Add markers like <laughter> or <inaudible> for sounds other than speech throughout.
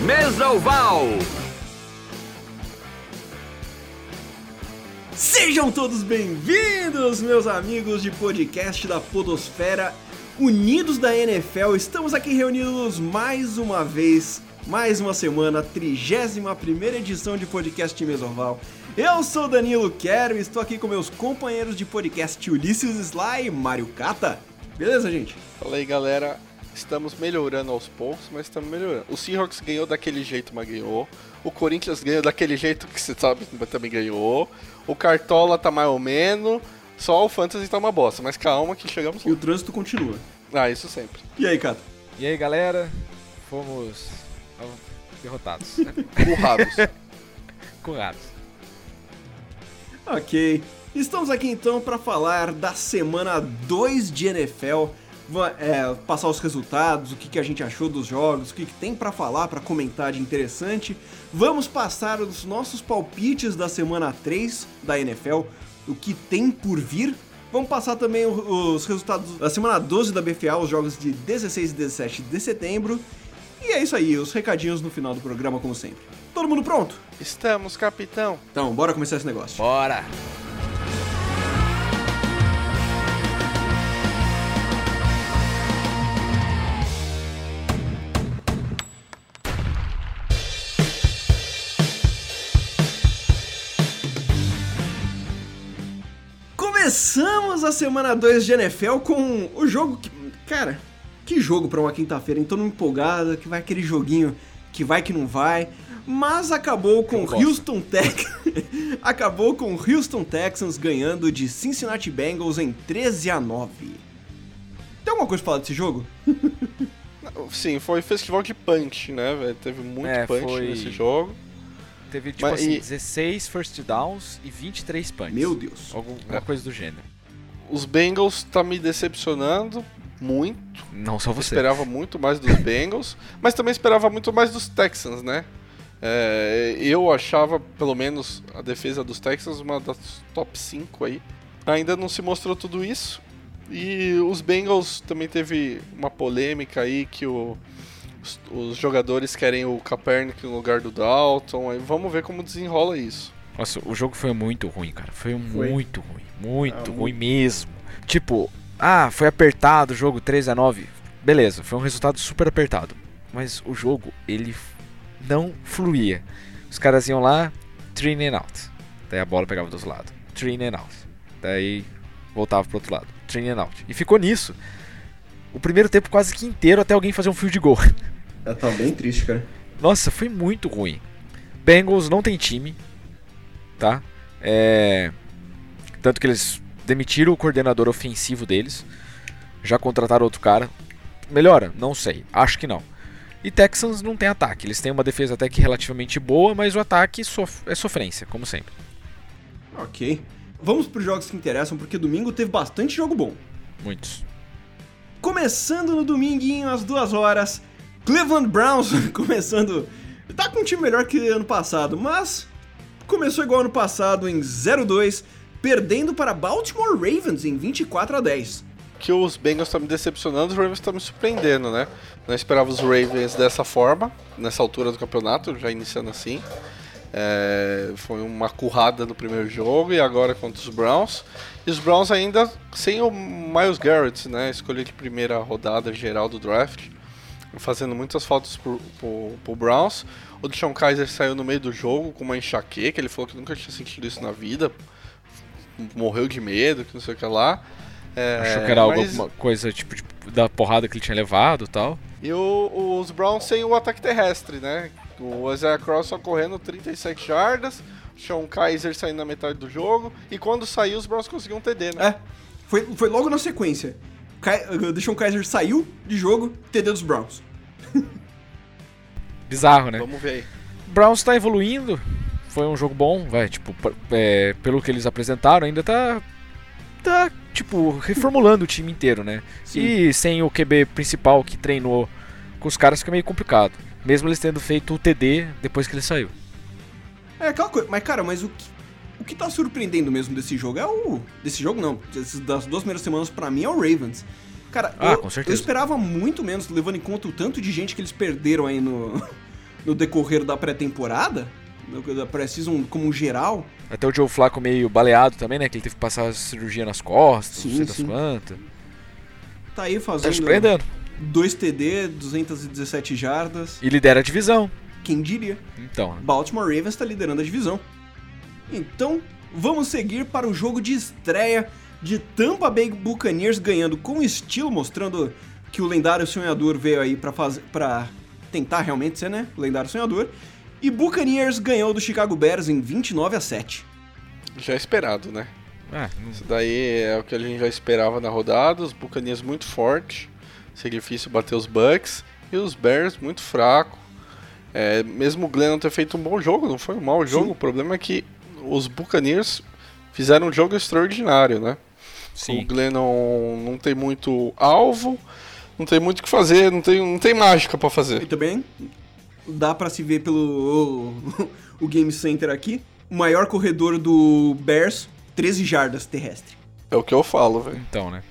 Mesoval. Sejam todos bem-vindos, meus amigos de podcast da Podosfera Unidos da NFL. Estamos aqui reunidos mais uma vez, mais uma semana, 31 primeira edição de podcast Mesoval. Eu sou Danilo Quero e estou aqui com meus companheiros de podcast Ulisses Sly e Mário Cata. Beleza, gente? Fala aí, galera. Estamos melhorando aos poucos, mas estamos melhorando. O Seahawks ganhou daquele jeito, mas ganhou. O Corinthians ganhou daquele jeito que você sabe, mas também ganhou. O Cartola tá mais ou menos. Só o Fantasy tá uma bosta, mas calma que chegamos E o trânsito continua. Ah, isso sempre. E aí, Cata? E aí, galera? Fomos derrotados. né? <laughs> Currados. <laughs> Currados. Ok. Estamos aqui então para falar da semana 2 de NFL. É, passar os resultados, o que, que a gente achou dos jogos, o que, que tem para falar, para comentar de interessante. Vamos passar os nossos palpites da semana 3 da NFL, o que tem por vir. Vamos passar também os resultados da semana 12 da BFA, os jogos de 16 e 17 de setembro. E é isso aí, os recadinhos no final do programa, como sempre. Todo mundo pronto? Estamos, capitão. Então, bora começar esse negócio. Bora! Começamos a semana 2 de NFL com o jogo que. Cara, que jogo pra uma quinta-feira, então não empolgada, que vai aquele joguinho que vai que não vai. Mas acabou com bosta. Houston Tex <laughs> acabou com Houston Texans ganhando de Cincinnati Bengals em 13 a 9. Tem alguma coisa pra falar desse jogo? <laughs> Sim, foi festival de punch, né, velho? Teve muito É, punch foi- nesse jogo. Teve, tipo Mas assim, e- 16 first downs e 23 punts. Meu Deus. Alguma É. coisa do gênero. Os Bengals tá me decepcionando muito. Não só Eu você. esperava muito mais dos Bengals, mas também esperava muito mais dos Texans, né? É, eu achava, pelo menos, a defesa dos Texans uma das top 5 aí. Ainda não se mostrou tudo isso. E os Bengals também teve uma polêmica aí que o- os, os jogadores querem o Kaepernick no lugar do Dalton. Aí vamos ver como desenrola isso. Nossa, o jogo foi muito ruim, cara. Foi Foi. muito ruim. Muito Ah, ruim muito. mesmo. Tipo, ah, foi apertado o jogo 13 a 9. Beleza, foi um resultado super apertado. Mas o jogo, ele não fluía. Os caras iam lá, three and out. Daí a bola pegava do outro lado. Three and out. Daí voltava pro outro lado. Three and out. E ficou nisso. O primeiro tempo quase que inteiro até alguém fazer um fio de gol. <laughs> É, tá bem triste, cara. Nossa, foi muito ruim. Bengals não tem time, tá? É... Tanto que eles demitiram o coordenador ofensivo deles. Já contrataram outro cara. Melhora? Não sei. Acho que não. E Texans não tem ataque. Eles têm uma defesa até que relativamente boa, mas o ataque sof- é sofrência, como sempre. Ok. Vamos pros jogos que interessam, porque domingo teve bastante jogo bom. Muitos. Começando no dominguinho, às duas horas, Cleveland Browns <laughs> começando. Tá com um time melhor que ano passado, mas começou igual ano passado em 0-2, perdendo para Baltimore Ravens em 24 a 10. Que os Bengals estão me decepcionando, os Ravens estão me surpreendendo, né? Não esperava os Ravens dessa forma, nessa altura do campeonato, já iniciando assim. É, foi uma currada no primeiro jogo e agora contra os Browns. E os Browns ainda sem o Miles Garrett, né? Escolhido de primeira rodada geral do draft. Fazendo muitas faltas pro, pro, pro Browns. O Deshaun Kaiser saiu no meio do jogo com uma enxaqueca. Ele falou que nunca tinha sentido isso na vida. Morreu de medo, que não sei o que lá. É, Achou que era algo, mas- alguma coisa tipo, de- da porrada que ele tinha levado e tal. E o- os Browns sem o ataque terrestre, né? O Isaiah Cross só correndo 37 jardas, o Sean Kaiser saindo na metade do jogo, e quando saiu, os Browns conseguiram um TD, né? É, foi, foi logo na sequência. Kai, uh, Deshaun Kaiser saiu de jogo, TD dos Browns. <laughs> Bizarro, né? Vamos ver aí. Browns tá evoluindo. foi um jogo bom, vai, tipo, é, pelo que eles apresentaram, ainda tá. Tá, tipo, reformulando o time inteiro, né? Sim. E sem o QB principal que treinou com os caras fica meio complicado. Mesmo eles tendo feito o TD depois que ele saiu. É aquela coisa, mas cara, mas o que, o que tá surpreendendo mesmo desse jogo é o. Desse jogo não, das duas primeiras semanas pra mim é o Ravens. Cara, Ah, eu, com certeza. eu esperava muito menos, levando em conta o tanto de gente que eles perderam aí no, <laughs> no decorrer da pré-temporada, da pré-season como geral. Até o Joe Flacco meio baleado também, né? Que ele teve que passar a cirurgia nas costas, Sim, não sei das sim. quantas. Tá aí Tá fazendo surpreendendo. 2 TD, 217 jardas. E lidera a divisão. Quem diria? Então, Baltimore Ravens está liderando a divisão. Então, vamos seguir para o jogo de estreia de Tampa Bay Buccaneers ganhando com estilo, mostrando que o lendário sonhador veio aí para fazer para tentar realmente ser, né, o lendário sonhador. E Buccaneers ganhou do Chicago Bears em 29 a 7. Já esperado, né? ah, não- Isso daí é o que a gente já esperava na rodada. Os Buccaneers muito forte. Seria difícil bater os Bucks. E os Bears muito fraco. É, mesmo o Glenn não ter feito um bom jogo, não foi um mau jogo. Sim. O problema é que os Buccaneers fizeram um jogo extraordinário, né? O sim. Glenn não, não tem muito alvo, não tem muito o que fazer, não tem, não tem mágica pra E fazer. também dá para se ver pelo o, <laughs> o Game Center aqui, o maior corredor do Bears, 13 jardas terrestre. É o que eu falo, velho. Então, né?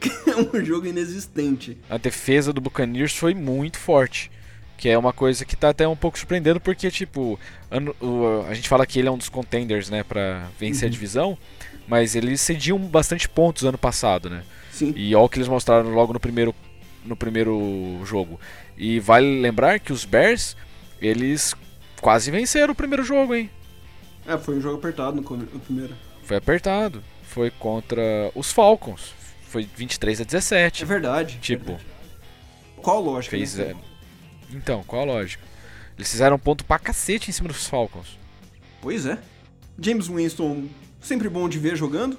<laughs> É um jogo inexistente. A defesa do Buccaneers foi muito forte. Que é uma coisa que tá até um pouco surpreendendo, porque, tipo, ano- o- a gente fala que ele é um dos contenders, né, pra vencer a divisão, mas eles cediam bastante pontos ano passado, né? Sim. E olha o que eles mostraram logo no primeiro, no primeiro jogo. E vale lembrar que os Bears, eles quase venceram o primeiro jogo, hein? É, foi um jogo apertado no, no primeiro. Foi apertado. Foi contra os Falcons. Foi 23 a 17. É verdade. Tipo, verdade. Qual a lógica? Fez, né? é. Então, qual a lógica? Eles fizeram ponto pra cacete em cima dos Falcons. Pois é. James Winston, sempre bom de ver jogando.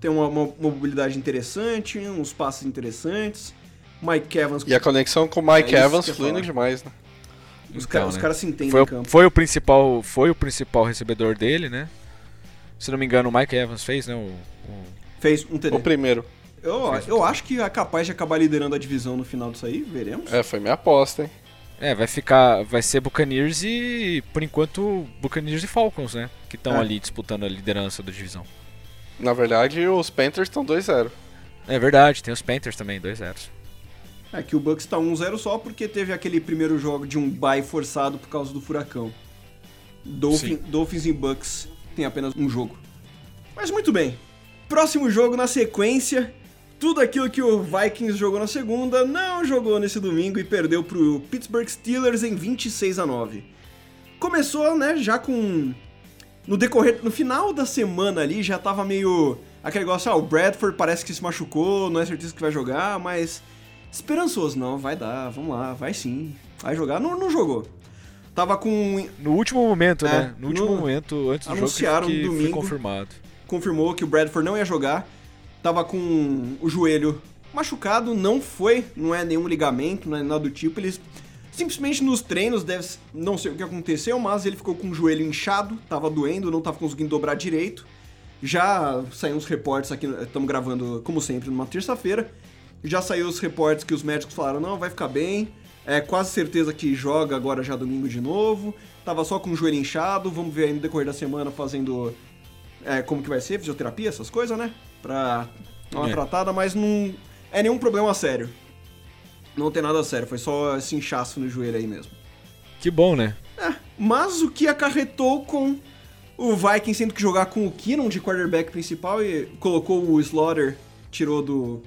Tem uma, uma mobilidade interessante, uns passes interessantes. Mike Evans, E a conexão com o Mike É Evans fluindo demais, né? os, Então, caras, os né? caras se entendem Foi, em o- campo. foi o principal, foi o principal recebedor dele, né? Se não me engano, o Mike Evans fez, né? O, o- Fez um TD. O primeiro. Eu, Fez um eu TD. acho que é capaz de acabar liderando a divisão no final disso aí, veremos. É, foi minha aposta, hein? É, vai ficar, vai ser Buccaneers e por enquanto Buccaneers e Falcons, né? Que estão É. ali disputando a liderança da divisão. Na verdade, os Panthers estão 2-0. É verdade, tem os Panthers também, 2-0. É que o Bucks tá 1-0 só porque teve aquele primeiro jogo de um bye forçado por causa do furacão. Dolphin, Dolphins e Bucks tem apenas um jogo. Mas muito bem. Próximo jogo na sequência. Tudo aquilo que o Vikings jogou na segunda, não jogou nesse domingo e perdeu pro Pittsburgh Steelers em 26 a 9. Começou, né, já com no decorrer, no final da semana ali já tava meio aquele negócio, ah, o Bradford parece que se machucou, não é certeza que vai jogar, mas esperançoso, não, vai dar, vamos lá, vai sim, vai jogar, não, não jogou. Tava com, No último momento, É, né? No último no- momento, antes do anunciaram jogo, que, que domingo. confirmado. confirmou que o Bradford não ia jogar, tava com o joelho machucado, não foi, não é nenhum ligamento, não é nada do tipo, eles simplesmente nos treinos, deve, não sei o que aconteceu, mas ele ficou com o joelho inchado, tava doendo, não tava conseguindo dobrar direito. Já saíram os reportes aqui, estamos gravando como sempre numa terça-feira. Já saiu os reportes que os médicos falaram, não, vai ficar bem. É quase certeza que joga agora já domingo de novo. Tava só com o joelho inchado, vamos ver aí no decorrer da semana fazendo é, como que vai ser, fisioterapia, essas coisas, né? Pra dar uma É. tratada, mas não é nenhum problema sério. Não tem nada sério, foi só esse inchaço no joelho aí mesmo. Que bom, né? É, mas o que acarretou com o Vikings tendo que jogar com o Keenum de quarterback principal e colocou o Slaughter, tirou do,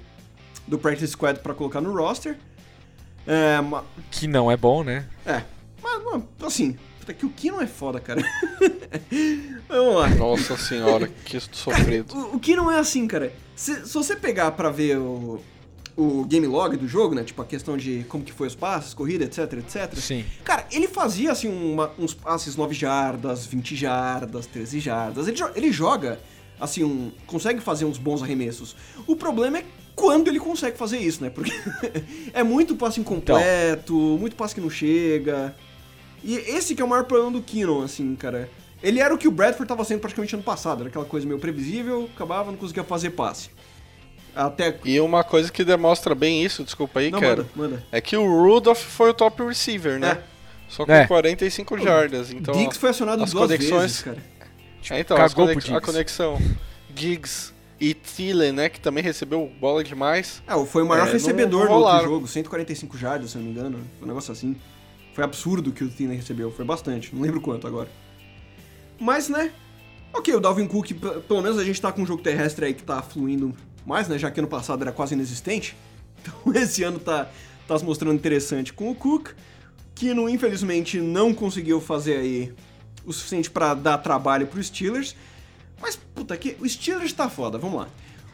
do practice squad pra colocar no roster. É, ma- Que não é bom, né? é, mas, mas, assim, puta que o Keenum é foda, cara. <laughs> Vamos lá. Nossa senhora, que sofrido. <laughs> O, o é assim, cara. Se, se você pegar pra ver o, o game log do jogo, né? Tipo, a questão de como que foi os passes, corrida, etc, etc. Sim. Cara, ele fazia, assim, uma- uns passes 9 jardas, 20 jardas, 13 jardas. Ele, ele joga, assim, um, consegue fazer uns bons arremessos. O problema é quando ele consegue fazer isso, né? Porque <laughs> é muito passe incompleto, muito passe que não chega. E esse que é o maior problema do Keenum, assim, cara. Ele era o que o Bradford tava sendo praticamente ano passado, era aquela coisa meio previsível, acabava, não conseguia fazer passe. Até. E uma coisa que demonstra bem isso, desculpa aí, Não, cara, manda, manda. é que o Rudolph foi o top receiver, né? É. Só com É. 45 jardas. Então, Diggs foi acionado as duas conexões- vezes, cara. é, então cagou conex- a Diggs. conexão. Giggs e Thielen, né? Que também recebeu bola demais. Ah, foi o maior É, recebedor do outro jogo, 145 jardas, se eu não me engano. Foi um negócio assim. Foi absurdo o que o Thielen recebeu, foi bastante, não lembro quanto agora. Mas, né? Ok, o Dalvin Cook, pelo menos a gente tá com um jogo terrestre aí que tá fluindo mais, né? Já que ano passado era quase inexistente. <laughs> Então esse ano tá, tá se mostrando interessante com o Cook, que não, infelizmente não conseguiu fazer aí o suficiente pra dar trabalho pros Steelers. Mas, puta, que o Steelers tá foda, vamos lá.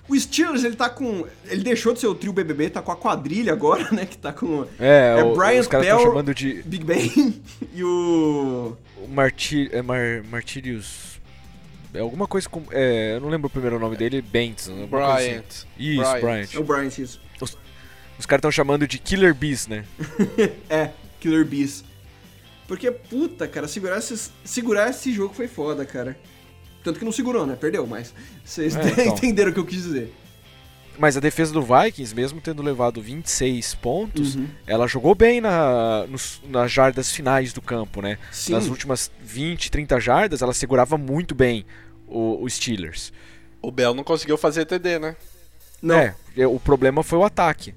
O Steelers, ele tá com. Ele deixou de ser o trio BBB, tá com a quadrilha agora, <laughs> né? Que tá com É, É o- Brian os caras estão chamando de Big Ben <laughs> e o. o Marti, é Mar, Martirius. É alguma coisa com. É, eu não lembro o primeiro nome dele, coisa assim. Bryant. Isso, Bryant. Bryant. É o Bryant, isso. Os caras estão chamando de Killer Bees, né? <laughs> É, Killer Bees. Porque, puta, cara, segurar, esses, segurar esse jogo foi foda, cara. Tanto que não segurou, né? Perdeu, mas vocês É, <laughs> então. entenderam o que eu quis dizer. Mas a defesa do Vikings, mesmo tendo levado 26 pontos, Uhum. ela jogou bem na, nos- nas jardas finais do campo, né? Sim. Nas últimas 20, 30 jardas, ela segurava muito bem o, o Steelers. O Bell não conseguiu fazer TD, né? Não. É, o problema foi o ataque.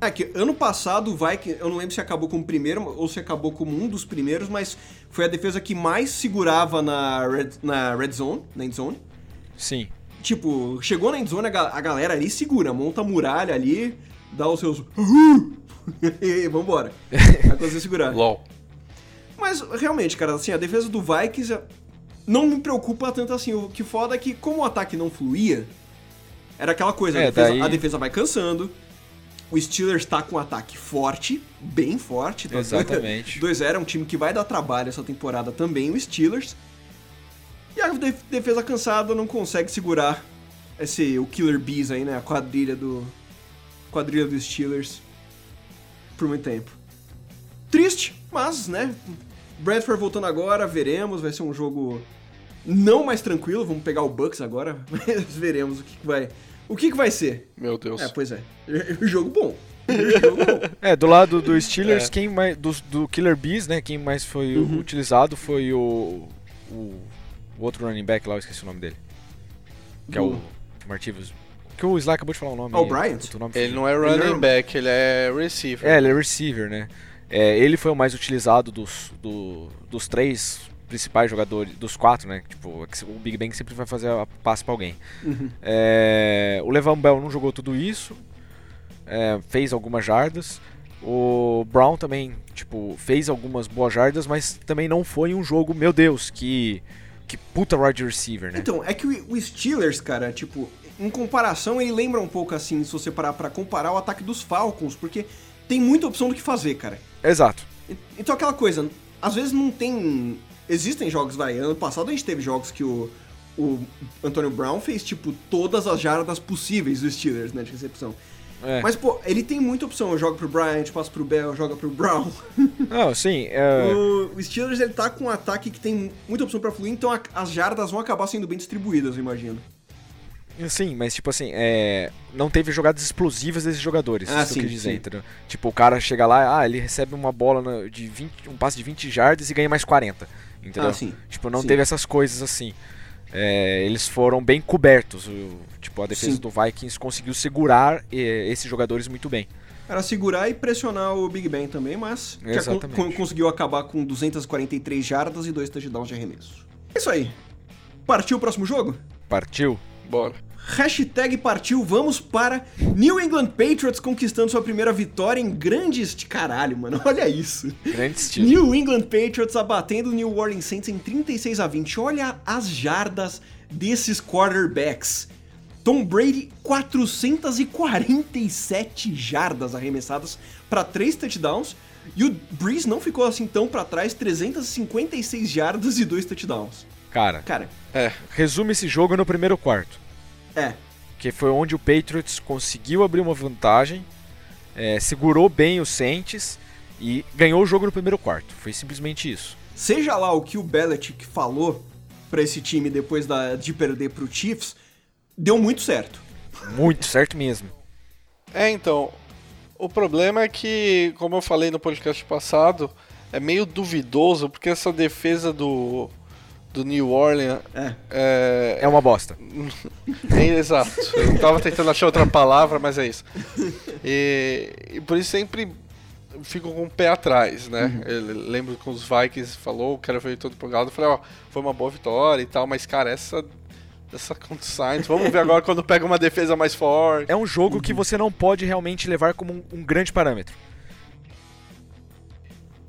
É que ano passado o Vikings, eu não lembro se acabou como primeiro ou se acabou como um dos primeiros, mas foi a defesa que mais segurava na red, na red zone, na end zone. Sim. Tipo, chegou na end zone, a, a galera ali segura, monta a muralha ali, dá os seus... <laughs> e vambora. <laughs> Vai conseguir segurar. LOL. Mas, realmente, cara, assim, a defesa do Vikings é- não me preocupa tanto assim. O que foda é que, como o ataque não fluía, era aquela coisa, a, É, defesa, daí- a defesa vai cansando, o Steelers tá com um ataque forte, bem forte. Tá Exatamente. 2-0 é um time que vai dar trabalho essa temporada também, o Steelers. E a def- defesa cansada não consegue segurar esse, o Killer Bees aí, né? A quadrilha do. Quadrilha dos Steelers. Por muito tempo. Triste, mas, né? Bradford voltando agora, veremos. Vai ser um jogo não mais tranquilo. Vamos pegar o Bucks agora. <laughs> Mas veremos o que, que vai. O que, que vai ser? Meu Deus. É, pois é. <laughs> jogo bom. jogo bom. É, do lado do <laughs> Steelers, É. quem mais. Do, do Killer Bees, né? Quem mais foi Uhum. utilizado foi o, o. o outro running back lá, eu esqueci o nome dele. Que é o Martivos. Que o Sly acabou de falar o nome. O aí, Bryant? nome Ele não é running back, ele é receiver. É, ele é receiver, né? É, ele foi o mais utilizado dos, do- dos três principais jogadores, dos quatro, né? Tipo, que o Big Bang sempre vai fazer a passe pra alguém. Uhum. É, o Levan Bell não jogou tudo isso, é, fez algumas jardas. O Brown também, tipo, fez algumas boas jardas, mas também não foi um jogo, meu Deus, que que puta wide receiver, né? Então, é que o Steelers, cara, tipo, em comparação, ele lembra um pouco assim, se você parar pra comparar o ataque dos Falcons, porque tem muita opção do que fazer, cara. Exato. Então, aquela coisa, às vezes não tem. Existem jogos, vai. Ano passado a gente teve jogos que o, o Antônio Brown fez, tipo, todas as jardas possíveis dos Steelers, né, de recepção. É. Mas, pô, ele tem muita opção. Joga pro Bryant, passa pro Bell, joga pro Brown. <laughs> Não, sim, é, O, Steelers, ele tá com um ataque que tem muita opção pra fluir, então a- as jardas vão acabar sendo bem distribuídas, eu imagino. Sim, mas tipo assim, é, não teve jogadas explosivas desses jogadores, Ah, isso que eu dizer, sim. entendeu? Tipo, o cara chega lá, ah, ele recebe uma bola de 20, um passe de 20 jardas e ganha mais 40, entendeu? Ah, sim. Tipo, não Sim. teve essas coisas assim. É, eles foram bem cobertos, o- tipo, a defesa Sim. do Vikings conseguiu segurar esses jogadores muito bem. Era segurar e pressionar o Big Ben também, mas con- conseguiu acabar com 243 jardas e dois touchdowns de arremesso. É isso aí. Partiu o próximo jogo? Partiu? Bora. Hashtag partiu, vamos para New England Patriots conquistando sua primeira vitória em grande este caralho, mano. <laughs> Olha isso. Grande estilo. New England Patriots abatendo o New Orleans Saints em 36 a 20. Olha as jardas desses quarterbacks. Tom Brady, 447 jardas arremessadas para três touchdowns. E o Breeze não ficou assim tão para trás, 356 jardas e dois touchdowns. Cara, Cara, É, resume esse jogo no primeiro quarto. é. que foi onde o Patriots conseguiu abrir uma vantagem, é, segurou bem os Saints e ganhou o jogo no primeiro quarto. Foi simplesmente isso. Seja lá o que o Belichick falou pra esse time depois da, de perder pro Chiefs, deu muito certo. Muito certo mesmo. É, então, o problema é que, como eu falei no podcast passado, é meio duvidoso, porque essa defesa do, do New Orleans É. é, É uma bosta. <laughs> É, exato. Eu tava tentando achar outra palavra, mas é isso. E, e por isso sempre fico com o pé atrás, né? Eu lembro que os Vikings falou, quero ver todo empolgado. Eu falei, ó, foi uma boa vitória e tal, mas cara, essa. Essa contra o Saints, vamos ver agora quando pega uma defesa mais forte. É um jogo que você não pode realmente levar como um, um grande parâmetro.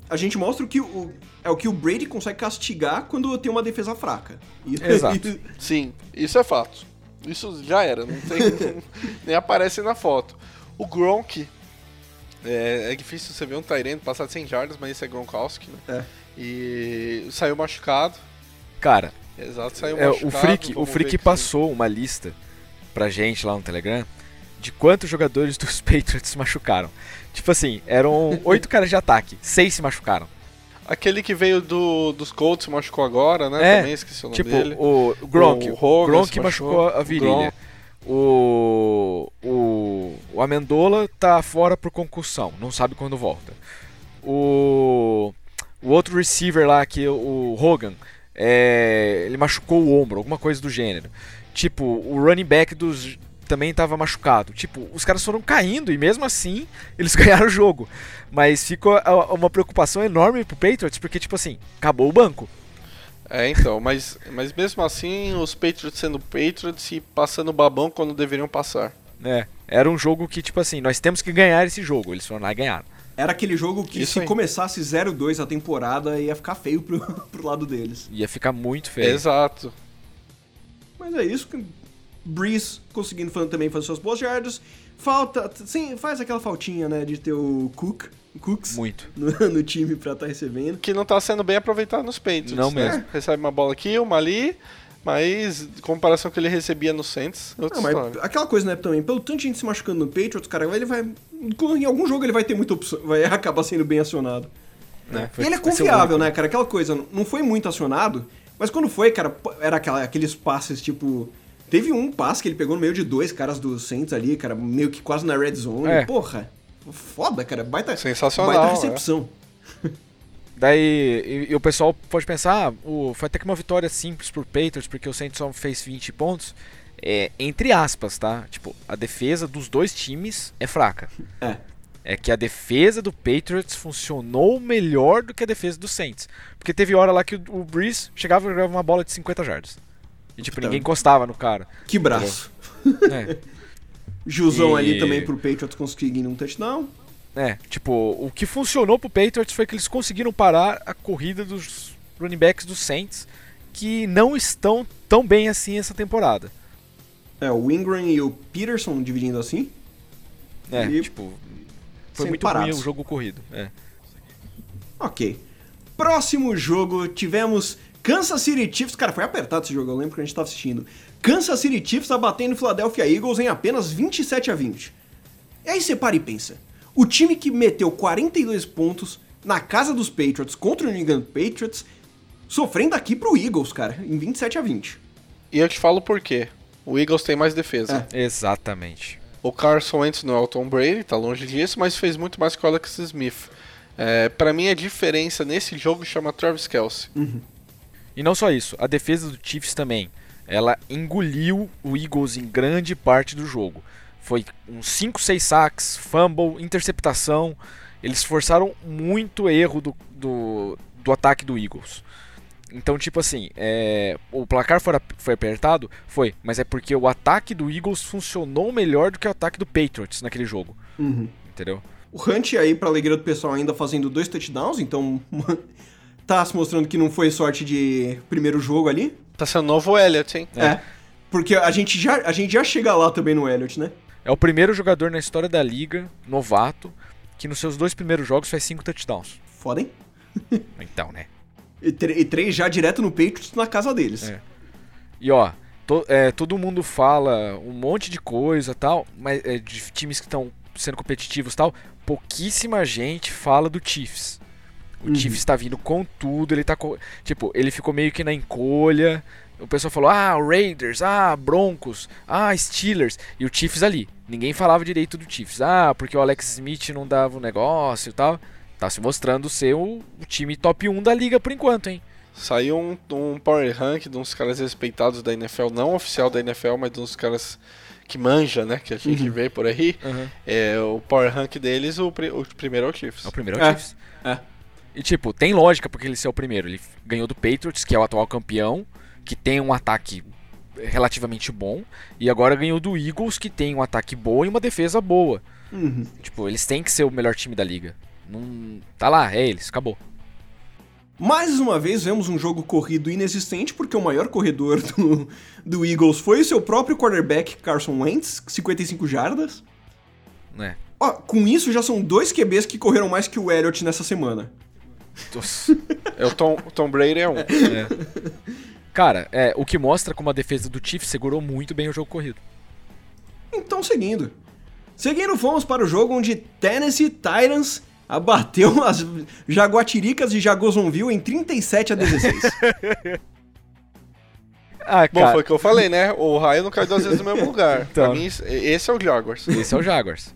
A gente mostra o que o, é o que o Brady consegue castigar quando tem uma defesa fraca. <laughs> Exato. <laughs> Sim, isso é fato. Isso já era, não tem. <laughs> nem aparece na foto. O Gronk. É, é difícil você ver um Tyrant passar de 100 jardas, mas esse é Gronkowski, né? É. E saiu machucado. Cara, Exato, saiu é, machucado. o Freak, o Freak passou uma lista pra gente lá no Telegram de quantos jogadores <laughs> dos Patriots se machucaram. Tipo assim, eram oito caras de ataque, seis se machucaram. Aquele que veio do, dos Colts machucou agora, né? É, Também esqueci o nome Tipo, dele. o o Gronk, O Hogan Gronk se machucou machucou, a virilha. O, o, o Amendola tá fora por concussão, não sabe quando volta. O, o outro receiver lá, que é o Hogan, é, ele machucou o ombro, alguma coisa do gênero. Tipo, o running back dos também tava machucado. Tipo, os caras foram caindo e mesmo assim <laughs> eles ganharam o jogo. Mas ficou uma preocupação enorme pro Patriots, porque tipo assim, acabou o banco. É, então, mas, mas mesmo assim, os Patriots sendo Patriots e passando babão quando deveriam passar. É, era um jogo que, tipo assim, nós temos que ganhar esse jogo. Eles foram lá e ganharam. Era aquele jogo que Isso se aí. começasse 0-2 a temporada ia ficar feio pro, <laughs> pro lado deles. Ia ficar muito feio. Exato. Mas é isso. que Breeze conseguindo também fazer suas boas jardas. Falta. Sim, faz aquela faltinha, né? De ter o Cook. Cooks Muito. <laughs> no, no time pra estar recebendo. Que não tá sendo bem aproveitado nos Patriots. Não né? mesmo. Recebe uma bola aqui, uma ali, mas em comparação com o que ele recebia no Saints, é outra Não, mas história. aquela coisa, né, também, pelo tanto de gente se machucando no Patriots, cara, ele vai. Em algum jogo ele vai ter muita opção, vai <laughs> acabar sendo bem acionado. Né? E ele é confiável, né, cara? Aquela coisa, não foi muito acionado, mas quando foi, cara, era aquela, aqueles passes tipo. Teve um passe que ele pegou no meio de dois caras do Saints ali, cara, meio que quase na red zone. É. Porra, foda, cara. Baita, Sensacional, baita é. recepção. Daí, e, e o pessoal pode pensar, ah, o, foi até que uma vitória simples pro Patriots, porque o Saints só fez 20 pontos. É, entre aspas, tá? Tipo, a defesa dos dois times é fraca. É. É que a defesa do Patriots funcionou melhor do que a defesa do Saints. Porque teve hora lá que o, o Breeze chegava e jogava uma bola de 50 jardas. E tipo, Puta. ninguém encostava no cara. Que braço. É. <laughs> Gilzão E- ali também pro Patriots conseguindo um touchdown. É, tipo, o que funcionou pro Patriots foi que eles conseguiram parar a corrida dos running backs dos Saints, que não estão tão bem assim essa temporada. É, o Ingram e o Peterson dividindo assim. É, E tipo, foi muito parados. ruim o jogo corrido. É. Ok. Próximo jogo, tivemos Kansas City Chiefs. Cara, foi apertado esse jogo, eu lembro que a gente tava assistindo. Kansas City Chiefs abatendo o Philadelphia Eagles em apenas 27 a 20. E aí você para e pensa. O time que meteu 42 pontos na casa dos Patriots contra o New England Patriots, sofrendo aqui pro Eagles, cara, em 27 a 20. E eu te falo por quê. O Eagles tem mais defesa. Exatamente. O Carson Wentz não é o Tom Brady, tá longe disso, mas fez muito mais que o Alex Smith. É, para mim a diferença nesse jogo chama Travis Kelsey. E não só isso, a defesa do Chiefs também. Ela engoliu o Eagles em grande parte do jogo. Foi uns 5, 6 sacks, fumble, interceptação. Eles forçaram muito erro do, do, do ataque do Eagles. Então, tipo assim, é, o placar foi, foi apertado? Foi, mas é porque o ataque do Eagles funcionou melhor do que o ataque do Patriots naquele jogo. Entendeu? O Hunt aí, pra alegria do pessoal, ainda fazendo dois touchdowns, então <laughs> tá se mostrando que não foi sorte de primeiro jogo ali. Tá sendo novo Elliott, hein? É. Porque a gente, já, a gente já chega lá também no Elliott, né? É o primeiro jogador na história da liga, novato, que nos seus dois primeiros jogos faz 5 touchdowns. Foda, hein? <laughs> Então, né? E, e três já direto no Patriots na casa deles. É. E ó, to- é, todo mundo fala um monte de coisa tal, mas é, de times que estão sendo competitivos tal, pouquíssima gente fala do Chiefs. O Chiefs tá vindo com tudo, ele tá co- tipo, ele ficou meio que na encolha. O pessoal falou: "Ah, Raiders, ah, Broncos, ah, Steelers" e o Chiefs ali. Ninguém falava direito do Chiefs. Ah, porque o Alex Smith não dava o negócio e tal. Tá se mostrando ser o, o time top 1 da liga por enquanto, hein? Saiu um, um power rank de uns caras respeitados da NFL, não oficial da NFL, mas de uns caras que manja, né? Que a gente vê por aí. É, o power rank deles, o, pri- o primeiro é o Chiefs. É o primeiro é o É. Chiefs. É. E tipo, tem lógica porque ele ser o primeiro. Ele ganhou do Patriots, que é o atual campeão, que tem um ataque relativamente bom, e agora ganhou do Eagles, que tem um ataque bom e uma defesa boa. Uhum. Tipo, eles têm que ser o melhor time da liga. Não tá lá, é eles, acabou. Mais uma vez vemos um jogo corrido inexistente, porque o maior corredor do, do Eagles foi o seu próprio quarterback, Carson Wentz, 55 jardas. Né? Ó, com isso já são dois QBs que correram mais que o Elliott nessa semana. Nossa. É o Tom, Tom Brady é um. Cara, é, o que mostra como a defesa do Chiefs segurou muito bem o jogo corrido. Então, seguindo. Seguindo, fomos para o jogo onde Tennessee Titans abateu as Jaguatiricas de Jagozonville em 37 a 16. <laughs> Ah, Bom, foi o que eu falei, né? O raio não cai duas vezes no mesmo <laughs> lugar. Então. Pra mim, esse é o Jaguars. Esse é o Jaguars.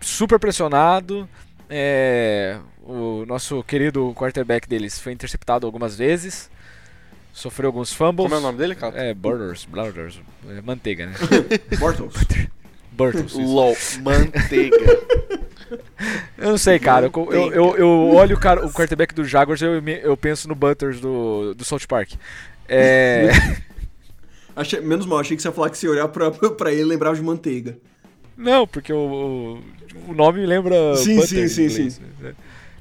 Super pressionado. É, o nosso querido quarterback deles foi interceptado algumas vezes. Sofreu alguns fumbles. Como é o nome dele, cara? É, Borders, Borders, é, manteiga, né? <laughs> Bortles. Burtles. isso. LOL, manteiga. Eu não sei, cara. Eu, eu, eu, eu olho o, cara, o quarterback do Jaguars e eu, eu penso no Butters do, do South Park. É, <laughs> Achei, menos mal, achei que você ia falar que se olhar pra, <laughs> pra ele lembrava de manteiga. Não, porque o, o, nome lembra Sim, Butters sim, sim, inglês, né?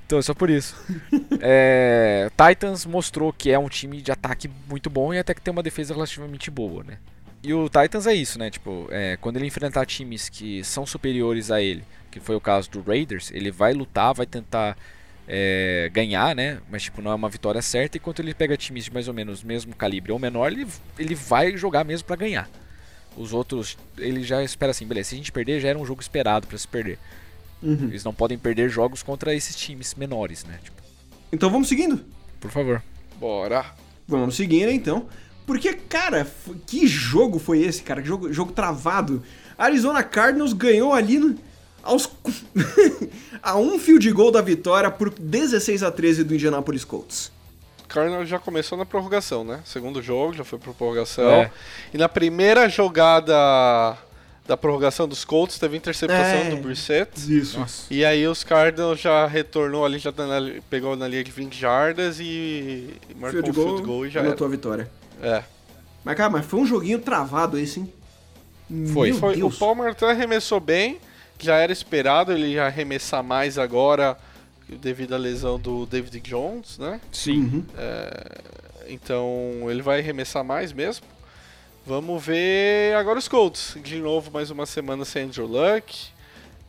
Então é só por isso. <laughs> É, Titans mostrou que é um time de ataque muito bom e até que tem uma defesa relativamente boa, né? E o Titans é isso, né? Tipo, é, quando ele enfrentar times que são superiores a ele, que foi o caso do Raiders, ele vai lutar, vai tentar é, ganhar, né? Mas tipo, não é uma vitória certa. Enquanto ele pega times de mais ou menos mesmo calibre ou menor, ele, ele vai jogar mesmo pra ganhar. Os outros, ele já espera assim, beleza, se a gente perder, já era um jogo esperado pra se perder. Uhum. Eles não podem perder jogos contra esses times menores, né? Tipo, Então vamos seguindo? por favor. Bora. Vamos seguindo então. Porque, cara, que jogo foi esse, cara? Que jogo, jogo travado. Arizona Cardinals ganhou ali no- aos <laughs> a um field goal da vitória por 16 a 13 do Indianapolis Colts. Cardinals já começou na prorrogação, né? Segundo jogo, já foi pra prorrogação. É. E na primeira jogada da prorrogação dos Colts, teve interceptação É. do Brissett. Isso. Nossa. E aí os Cardinals já retornou ali, já tá na- pegou na linha de 20 jardas e e marcou Field um goal, field goal e já era. a vitória. É. Mas, cara, mas foi um joguinho travado esse, hein? Foi, Meu Foi, o Deus. Palmer até arremessou bem, já era esperado ele arremessar mais agora devido à lesão do David Jones, né? Sim. Uhum. Então ele vai arremessar mais mesmo. Vamos ver agora os Colts. De novo, mais uma semana sem Andrew Luck.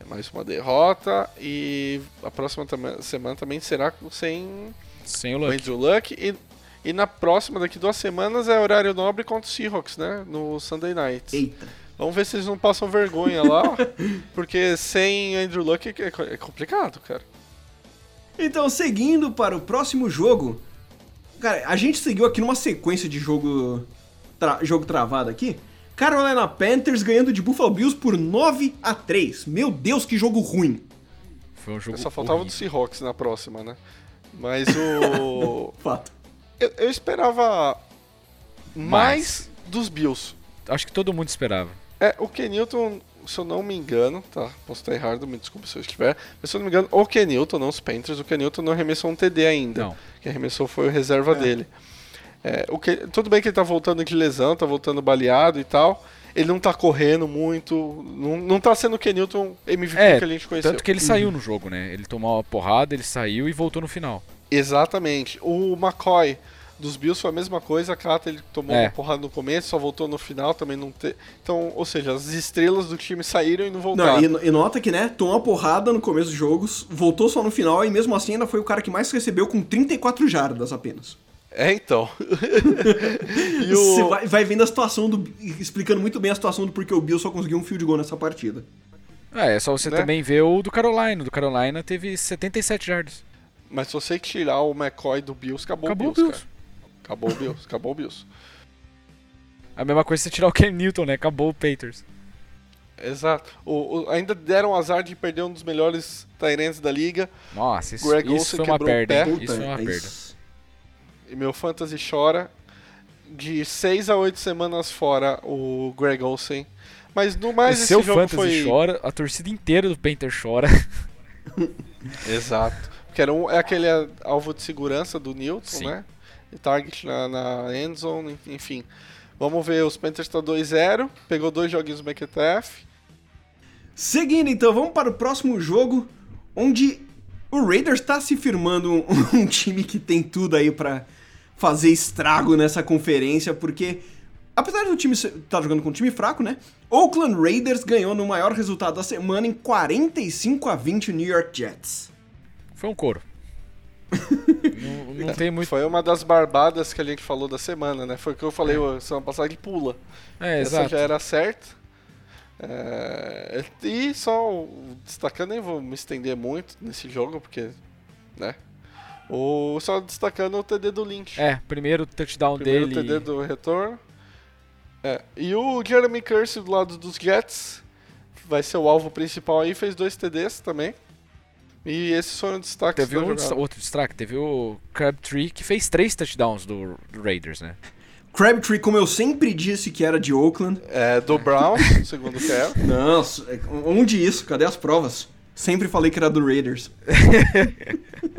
Mais uma derrota. E a próxima semana também será sem Sem o o Luck. Andrew Luck. E, e na próxima, daqui duas semanas, é horário nobre contra os Seahawks, né? No Sunday Night. Eita. Vamos ver se eles não passam vergonha lá. <laughs> porque sem Andrew Luck é, é complicado, cara. Então, seguindo para o próximo jogo. Cara, a gente seguiu aqui numa sequência de jogo, tra- jogo travado aqui. Carolina Panthers ganhando de Buffalo Bills por 9 a 3 Meu Deus, que jogo ruim. Foi um jogo Só faltava do. Seahawks na próxima, né? Mas o. <laughs> Fato. eu, eu esperava mais dos Bills. Acho que todo mundo esperava. É, o Kenilton, se eu não me engano, tá? Posso estar errado, me desculpe se eu estiver. Mas se eu não me engano, o Kenilton, não os Panthers, o Kenilton não arremessou um TD ainda. Não. Quem arremessou foi o reserva dele. É, o que, tudo bem que ele tá voltando de lesão, tá voltando baleado e tal. Ele não tá correndo muito. Não, não tá sendo o Kenilton MVP É, que a gente conheceu. Tanto que ele saiu no jogo, né? Ele tomou uma porrada, ele saiu e voltou no final. Exatamente. O McCoy dos Bills foi a mesma coisa, a Cata ele tomou É. uma porrada no começo, só voltou no final, também não te... Então, ou seja, as estrelas do time saíram e não voltaram. Não, e, e nota que, né, tomou uma porrada no começo dos jogos, voltou só no final e mesmo assim ainda foi o cara que mais recebeu com 34 jardas apenas. É, então. <laughs> e Você o... vai, vai vendo a situação do. explicando muito bem a situação do porquê o Bills só conseguiu um field goal nessa partida. É, é só você Né? também ver o do Carolina. O do Carolina teve 77 jardas. Mas se você tirar o McCoy do Bills, acabou, Acabou o o Bills, Bills. cara. Acabou o Bills, acabou o Bills. A mesma coisa se você tirar o Ken Newton, né? Acabou o Patriots. Exato. O, o- ainda deram azar de perder um dos melhores Tyrants da liga. Nossa, isso, Greg isso foi uma quebrou o perda? Puta, Isso foi uma é perda. E meu fantasy chora. De 6 a 8 semanas fora o Greg Olsen. Mas no mais o esse seu jogo fantasy foi. chora, a torcida inteira do Painter chora. <laughs> Exato. Porque era um, é aquele é, alvo de segurança do Newton, Sim. né? E target na, na end zone, enfim. Vamos ver, os Panthers tá 2-0. Pegou dois joguinhos do Metcalf. Seguindo, então, vamos para o próximo jogo, onde o Raiders está se firmando um, <laughs> um time que tem tudo aí pra fazer estrago nessa conferência, porque apesar do time estar jogando com um time fraco, né? Oakland Raiders ganhou no maior resultado da semana em 45 a 20 o New York Jets. Foi um couro. Não, não tem muito. Foi uma das barbadas que a gente falou da semana, né? Foi o que eu falei ô, semana passada de pula. É, Essa exato. já era certa. É, e só destacando, nem vou me estender muito nesse jogo, porque, né? O, só destacando o TD do Lynch. É, primeiro touchdown Primeiro dele. TD do retorno. É, E o Jeremy Curse do lado dos Jets vai ser o alvo principal aí, fez dois TDs também. E esses foram os destaques Teve um jogada. outro destaque, teve o Crabtree que fez três touchdowns do, do Raiders, né? Crabtree, como eu sempre disse que era de Oakland. É, do Brown, <laughs> segundo o Kerr. Nossa, é- onde isso? Cadê as provas? Sempre falei que era do Raiders. <laughs>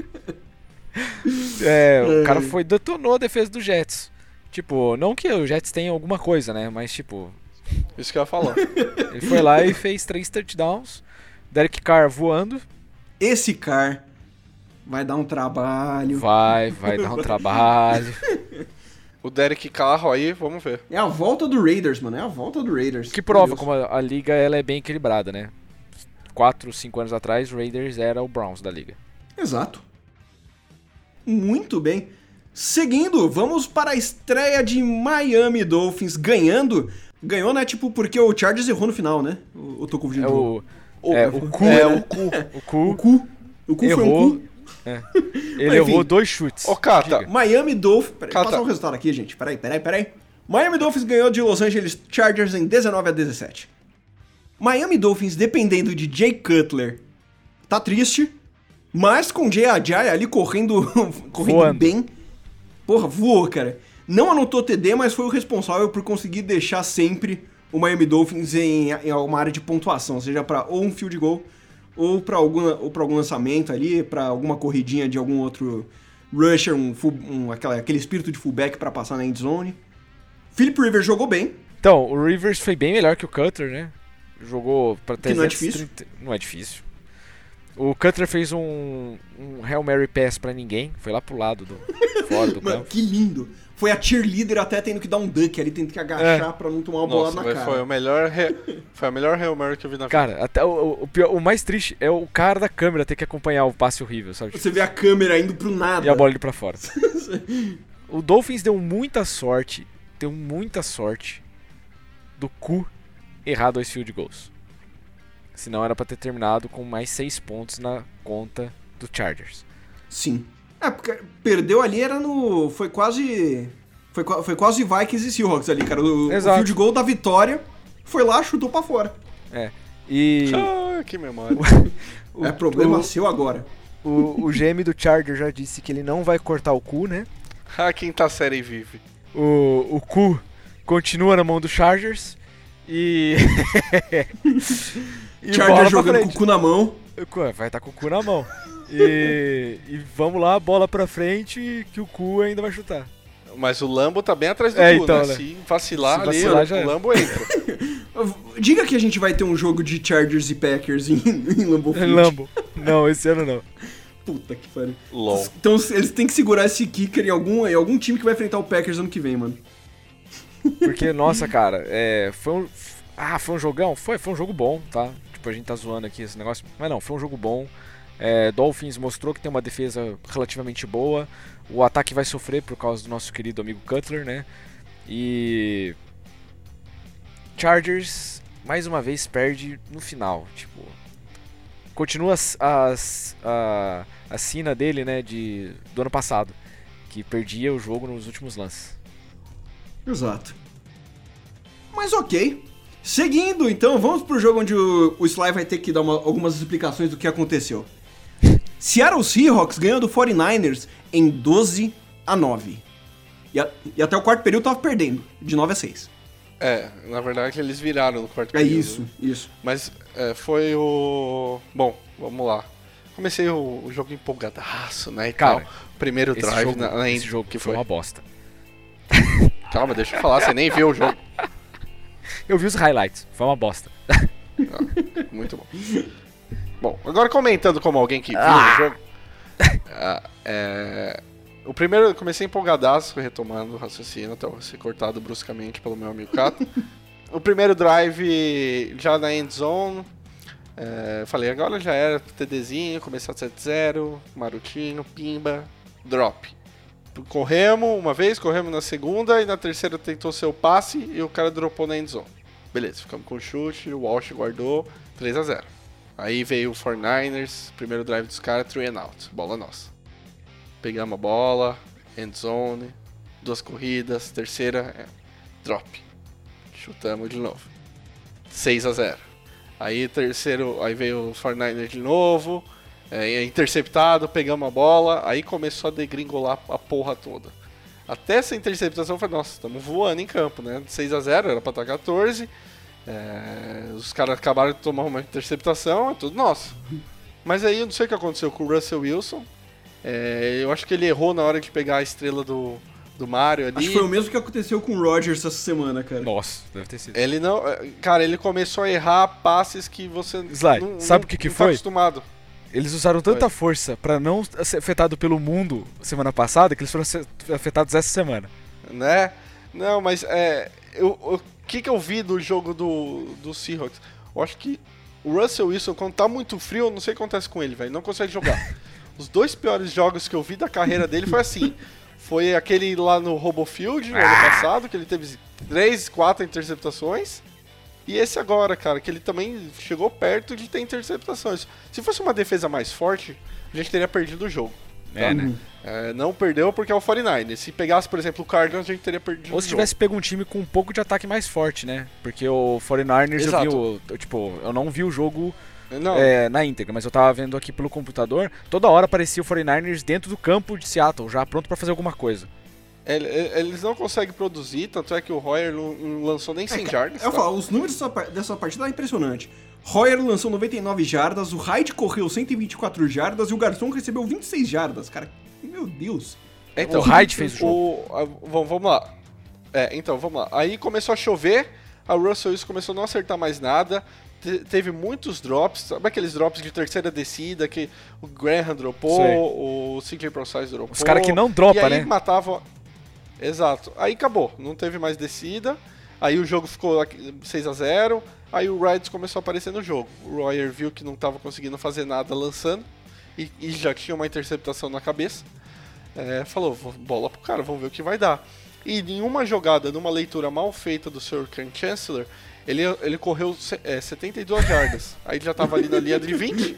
É, o É. cara foi detonou a defesa do Jets. Tipo, não que o Jets tenha alguma coisa, né? Mas tipo, Isso que eu ia falar. ele foi lá e fez três touchdowns. Derek Carr voando. Esse car vai dar um trabalho. Vai, vai dar um trabalho. O Derek Carro aí, vamos ver. É a volta do Raiders, mano. É a volta do Raiders. Que prova como a, a liga ela é bem equilibrada, né? Quatro, cinco anos atrás, o Raiders era o Browns da liga. Exato. Muito bem. Seguindo, vamos para a estreia de Miami Dolphins ganhando. Ganhou, né? Tipo, porque o Chargers errou no final, né? Eu eu tô confundindo. É o, o, é, o cu, é, né? o cu. O cu o cu. O cu foi um errou. cu. É. Mas, <laughs> Ele enfim. errou dois chutes. Ô, Cata, Diga. Miami Dolphins. Peraí, Cata. passar o resultado aqui, gente. Peraí, peraí, peraí. Miami Dolphins ganhou de Los Angeles Chargers em 19 a 17. Miami Dolphins, dependendo de Jay Cutler, tá triste. Mas com Jay Ajay ali correndo, <laughs> correndo Voando. bem. Porra, voou, cara. Não anotou TD, mas foi o responsável por conseguir deixar sempre o Miami Dolphins em, em uma área de pontuação, seja pra ou um field goal ou pra alguma ou para algum lançamento ali, pra alguma corridinha de algum outro rusher, um, full- um- aquela, aquele espírito de fullback pra passar na end zone. Philip Rivers jogou bem, Então, o Rivers foi bem melhor que o Cutler, né? Jogou pra Que não é 330 Não é difícil. O Cutler fez um, um Hail Mary Pass pra ninguém. Foi lá pro lado do fora do Mano, campo. que lindo. Foi a cheerleader até tendo que dar um dunk ali, tendo que agachar pra não tomar uma nossa, na mas cara. foi, o melhor re- foi a melhor Hail Mary que eu vi na vida. Cara, até o, o- o pior- o mais triste é o cara da câmera ter que acompanhar o passe horrível, sabe? Você vê a câmera indo pro nada. E a bola indo pra fora. <laughs> o Dolphins deu muita sorte, deu muita sorte do cu errar dois field goals. Senão era pra ter terminado com mais seis pontos na conta do Chargers. Sim. É, porque perdeu ali, era no. Foi quase. Foi, foi quase Vikings e Seahawks ali, cara. O, o Exato. field goal da vitória foi lá, chutou pra fora. É. E Ah, que memória. <laughs> o, é problema o, seu agora. o, o GM do Charger já disse que ele não vai cortar o cu, né? <laughs> a quinta série vive. O, o cu continua na mão do Chargers e. <laughs> e Charger jogando com o cu na mão. O Vai estar com o cu na mão. E, e vamos lá, bola pra frente que o cu ainda vai chutar. Mas o Lambo tá bem atrás do É, cu, então, né? né? Se vacilar, Se ali, vacilar, já o era. Lambo entra. <laughs> Diga que a gente vai ter um jogo de Chargers e Packers em, em Lambeau Field. Lambo. Não, esse ano não. Puta que pariu. LOL. Então eles têm que segurar esse kicker em algum, em algum time que vai enfrentar o Packers ano que vem, mano. Porque, nossa, cara, é, foi um. Ah, foi um jogão? Foi, foi um jogo bom, tá? Tipo, a gente tá zoando aqui esse negócio. Mas não, foi um jogo bom. É, Dolphins mostrou que tem uma defesa relativamente boa. O ataque vai sofrer por causa do nosso querido amigo Cutler, né? E. Chargers, mais uma vez, perde no final. Tipo. continua as, a, a sina dele, né, de, do ano passado, que perdia o jogo nos últimos lances. Exato. Mas ok. Seguindo, então, vamos pro jogo onde o, o Sly vai ter que dar uma, algumas explicações do que aconteceu. Seattle Seahawks ganhou do 49ers em 12 a 9. E, a, e até o quarto período tava perdendo, de 9 a 6. É, na verdade eles viraram no quarto É período. isso, né? isso. Mas é, foi o. Bom, vamos lá. Comecei o, o jogo empolgadaço, né? E Cara, tal. Primeiro Esse drive jogo, na, na esse jogo que foi foi. uma bosta. <laughs> Calma, deixa eu falar, você nem viu o jogo. <laughs> Eu vi os highlights, foi uma bosta. Muito bom. <laughs> Bom, agora comentando como alguém que viu Ah! o jogo. ah, é, o primeiro, eu comecei empolgadaço, retomando o raciocínio, até ser cortado bruscamente pelo meu amigo Cato. <laughs> o primeiro drive já na end zone. é, falei, agora já era TDzinho, começar 7-0, marotinho, pimba, drop. Corremos uma vez, corremos na segunda e na terceira tentou ser o passe e o cara dropou na end zone. Beleza, ficamos com o chute, o Walsh guardou 3 a 0 Aí veio o 49ers, primeiro drive dos caras, 3 and out, bola nossa. Pegamos a bola, end zone, duas corridas, terceira, é, drop. Chutamos de novo. 6 a 0 Aí terceiro, aí veio o 49ers de novo, é, interceptado, pegamos a bola, aí começou a degringolar a porra toda. Até essa interceptação foi, nossa, estamos voando em campo, né? 6 a 0 era pra estar 14. É, os caras acabaram de tomar uma interceptação, é tudo nosso. Mas aí eu não sei o que aconteceu com o Russell Wilson. É, eu acho que ele errou na hora de pegar a estrela do, do Mario ali. Acho que foi o mesmo que aconteceu com o Rogers essa semana, cara. Nossa, deve ter sido. Ele não. é, Cara, ele começou a errar passes que você Sly, não, sabe o que que não tá foi? acostumado. Eles usaram tanta força pra não ser afetado pelo mundo semana passada que eles foram afetados essa semana. né? Não, mas é, eu- o que, que eu vi do jogo do, do Seahawks? Eu acho que o Russell Wilson, quando tá muito frio, eu não sei o que acontece com ele, velho. Não consegue jogar. <laughs> Os dois piores jogos que eu vi da carreira dele foi assim. Foi aquele lá no Robofield, no ano passado, que ele teve três, quatro interceptações. E esse agora, cara, que ele também chegou perto de ter interceptações. Se fosse uma defesa mais forte, a gente teria perdido o jogo. É, né? É, não perdeu porque é o 49. Se pegasse, por exemplo, o Cardinals, a gente teria perdido Ou o se jogo. tivesse pego um time com um pouco de ataque mais forte, né? Porque o 49ers eu vi eu, Tipo, eu não vi o jogo Não, é, na íntegra, mas eu tava vendo aqui pelo computador. Toda hora aparecia o 49ers dentro do campo de Seattle, já pronto pra fazer alguma coisa. ele- ele- eles não conseguem produzir, tanto é que o Royer não, lançou nem 100 jardas. Eu tá? falo, os números dessa partida é impressionante. Royer lançou 99 jardas, o Hyde correu 124 jardas e o Garçom recebeu 26 jardas, cara. Meu Deus. Então, o Hyde fez o jogo. a- vamos, vamos lá. É, então, vamos lá. Aí começou a chover, a Russell Wilson começou a não acertar mais nada. te- Teve muitos drops, sabe aqueles drops de terceira descida que o Graham dropou, Sei. o CJ ProSize dropou. Os cara que não dropa, e aí né? matava. Exato. Aí acabou, não teve mais descida. Aí o jogo ficou aqui 6 a 0 Aí o Rides começou a aparecer no jogo. O Royer viu que não estava conseguindo fazer nada lançando e, e já tinha uma interceptação na cabeça. É, falou, "Vou- bola pro cara, vamos ver o que vai dar. E em uma jogada, numa leitura mal feita do Sr. Ken Chancellor, ele, ele correu é, 72 jardas. Aí ele já tava ali na linha de 20.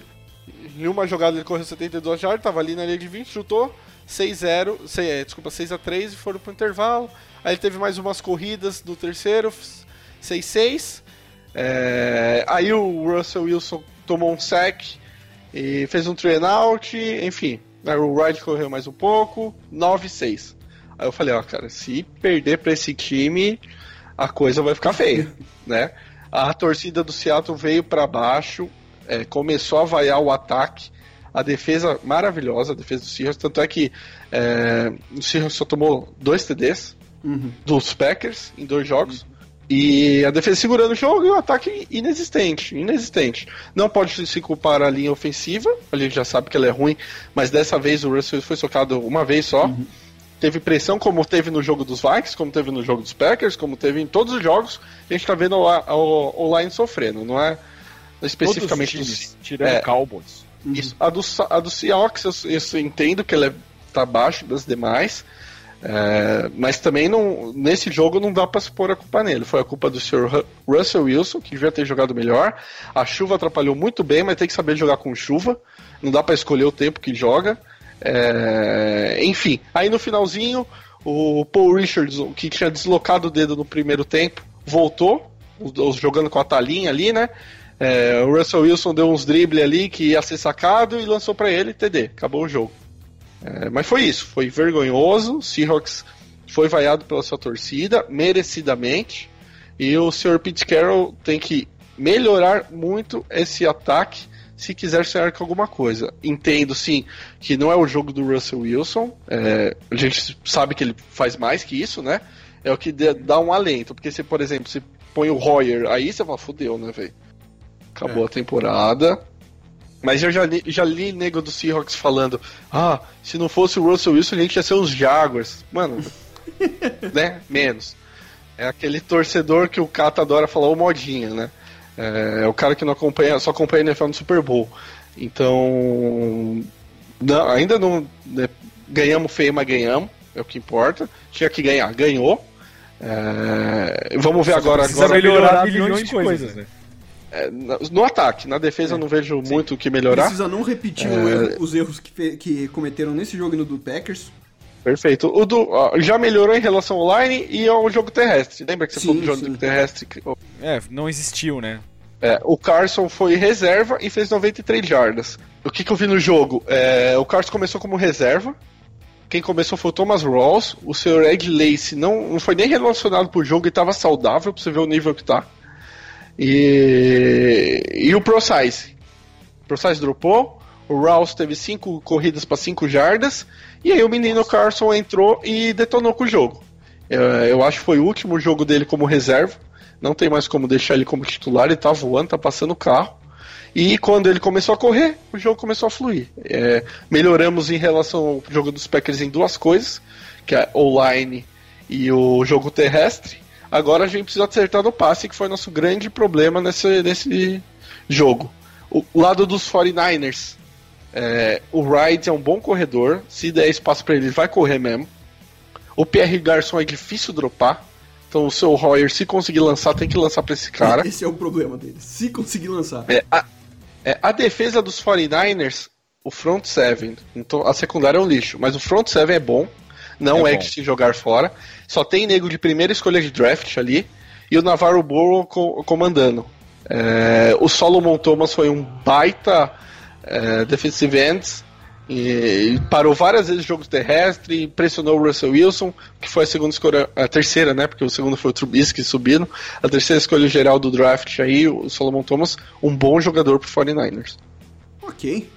Em uma jogada ele correu 72 jardas, tava ali na linha de 20, chutou 6-0, sei- é, desculpa, 6x3 e foram pro intervalo. Aí ele teve mais umas corridas no terceiro, 6-6. É, aí o Russell Wilson tomou um sack e fez um train out, enfim. O Wright correu mais um pouco, 9-6. Aí eu falei, ó, cara, se perder pra esse time, a coisa vai ficar feia, <laughs> né? A torcida do Seattle veio pra baixo, é, começou a vaiar o ataque, a defesa maravilhosa, a defesa do Seahawks, tanto é que é, o Seahawks só tomou dois TDs dos Packers em dois jogos. E a defesa segurando o jogo e o ataque inexistente, inexistente. Não pode se culpar a linha ofensiva, a gente já sabe que ela é ruim, mas dessa vez o Russell foi socado uma vez só. Teve pressão como teve no jogo dos Vikings, como teve no jogo dos Packers, como teve em todos os jogos. A gente tá vendo o, Line sofrendo, não é especificamente Todos do os times, tirando é. Cowboys. isso. A do, a do Seahawks eu, eu entendo que ela é, tá abaixo das demais. É, mas também não, nesse jogo não dá para se pôr a culpa nele. Foi a culpa do Sr. Russell Wilson, que devia ter jogado melhor. A chuva atrapalhou muito bem, mas tem que saber jogar com chuva. Não dá para escolher o tempo que joga. É, enfim, aí no finalzinho, o Paul Richardson, que tinha deslocado o dedo no primeiro tempo, voltou, jogando com a talinha ali, né? É, o Russell Wilson deu uns dribles ali que ia ser sacado e lançou para ele, TD, acabou o jogo. É, mas foi isso, foi vergonhoso. Seahawks foi vaiado pela sua torcida, merecidamente. E o Sr. Pete Carroll tem que melhorar muito esse ataque se quiser sonhar com alguma coisa. Entendo, sim, que não é o jogo do Russell Wilson. É, a gente sabe que ele faz mais que isso, né? É o que dá um alento. Porque se, por exemplo, se põe o Royer aí, você fala, fodeu, né, velho? Acabou é. a temporada. Mas eu já li, já li nego do Seahawks falando: ah, se não fosse o Russell Wilson, a gente ia ser os Jaguars. Mano, <laughs> né? Menos. É aquele torcedor que o Kata adora falar o modinha, né? É, é, o cara que não acompanha, só acompanha a NFL no Super Bowl. Então, não, ainda não né, ganhamos feio, mas ganhamos, é o que importa. Tinha que ganhar, ganhou. É, vamos ver agora. Precisa agora melhorar milhões de coisas, né? É, no ataque, na defesa eu não vejo Sim. muito o que melhorar. Precisa não repetir é... os erros que, que cometeram nesse jogo e no do Packers. Perfeito. O do, ó, já melhorou em relação ao line e ao jogo terrestre. Lembra que você sim, falou do jogo sim. terrestre? É, não existiu, né? É, o Carson foi reserva e fez 93 jardas. O que, que eu vi no jogo? É, o Carson começou como reserva. Quem começou foi o Thomas Rawls. O Sr. Ed Lace não, não foi nem relacionado pro jogo e estava saudável, pra você ver o nível que tá. E, e o ProSize. O ProSize dropou. O Rouse teve cinco corridas para 5 jardas. E aí o menino Carson entrou e detonou com o jogo. Eu, acho que foi o último jogo dele como reserva. Não tem mais como deixar ele como titular. Ele tá voando, tá passando o carro. E quando ele começou a correr, o jogo começou a fluir. É, melhoramos em relação ao jogo dos Packers em duas coisas, que é o line e o jogo terrestre. Agora a gente precisa acertar no passe, que foi nosso grande problema nesse, nesse jogo. O lado dos 49ers. É, o Ride é um bom corredor. Se der espaço para ele, vai correr mesmo. O Pierre Garçon é difícil dropar. Então o seu Royer, se conseguir lançar, tem que lançar para esse cara. Esse é o problema dele. Se conseguir lançar. É, a, é, a defesa dos 49ers, o front seven. Então a secundária é um lixo. Mas o front seven é bom. Não é, é de se jogar fora. Só tem nego de primeira escolha de draft ali. E o Navarro Burrow co comandando. É, o Solomon Thomas foi um baita é, defensive ends. E, parou várias vezes o jogo terrestre, pressionou o Russell Wilson, que foi a segunda escolha, a terceira, né? Porque o segundo foi o Trubisky subindo. A terceira escolha geral do draft aí, o Solomon Thomas, um bom jogador pro 49ers. Ok.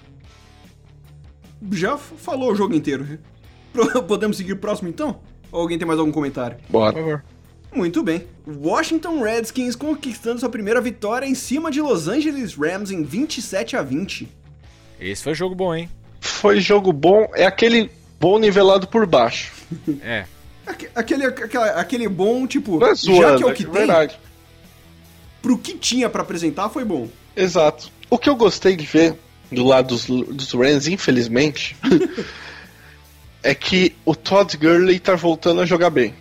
Já falou o jogo inteiro. <laughs> Podemos seguir o próximo então? Ou alguém tem mais algum comentário? Bora. Por favor. Muito bem. Washington Redskins conquistando sua primeira vitória em cima de Los Angeles Rams em 27 a 20. Esse foi jogo bom, hein? Foi jogo bom. É aquele bom nivelado por baixo. É. Aquele, aquele, aquele bom, tipo, é zoando, já que é o que é tem, verdade. pro que tinha para apresentar foi bom. Exato. O que eu gostei de ver do lado dos, dos Rams, infelizmente, <laughs> é que o Todd Gurley tá voltando a jogar bem.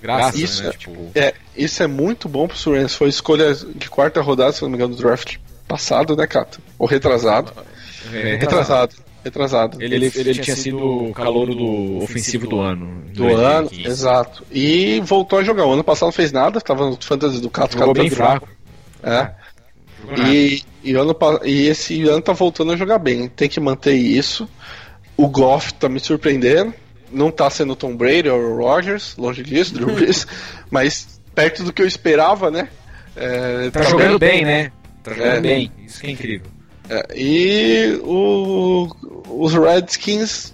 Graças, isso, né? É, tipo... é, isso é muito bom pro Rams. Foi escolha de quarta rodada, se não me engano, do draft passado, né, Cato? Ou retrasado. É, retrasado. Retrasado. Ele, ele, ele, tinha sido o calouro do ofensivo do ano. Do ano, exato. E voltou a jogar. O ano passado não fez nada, tava no fantasy do Cato. Jogou bem fraco. É. E, e, ano, e esse ano tá voltando a jogar bem. Tem que manter isso. O Goff tá me surpreendendo. Não tá sendo Tom Brady ou o Rogers, longe disso, Drew Brees, <laughs> mas perto do que eu esperava, né? É, tá, tá, jogando bem, né? né? Tá jogando é, bem, isso que é incrível. É, e o, os Redskins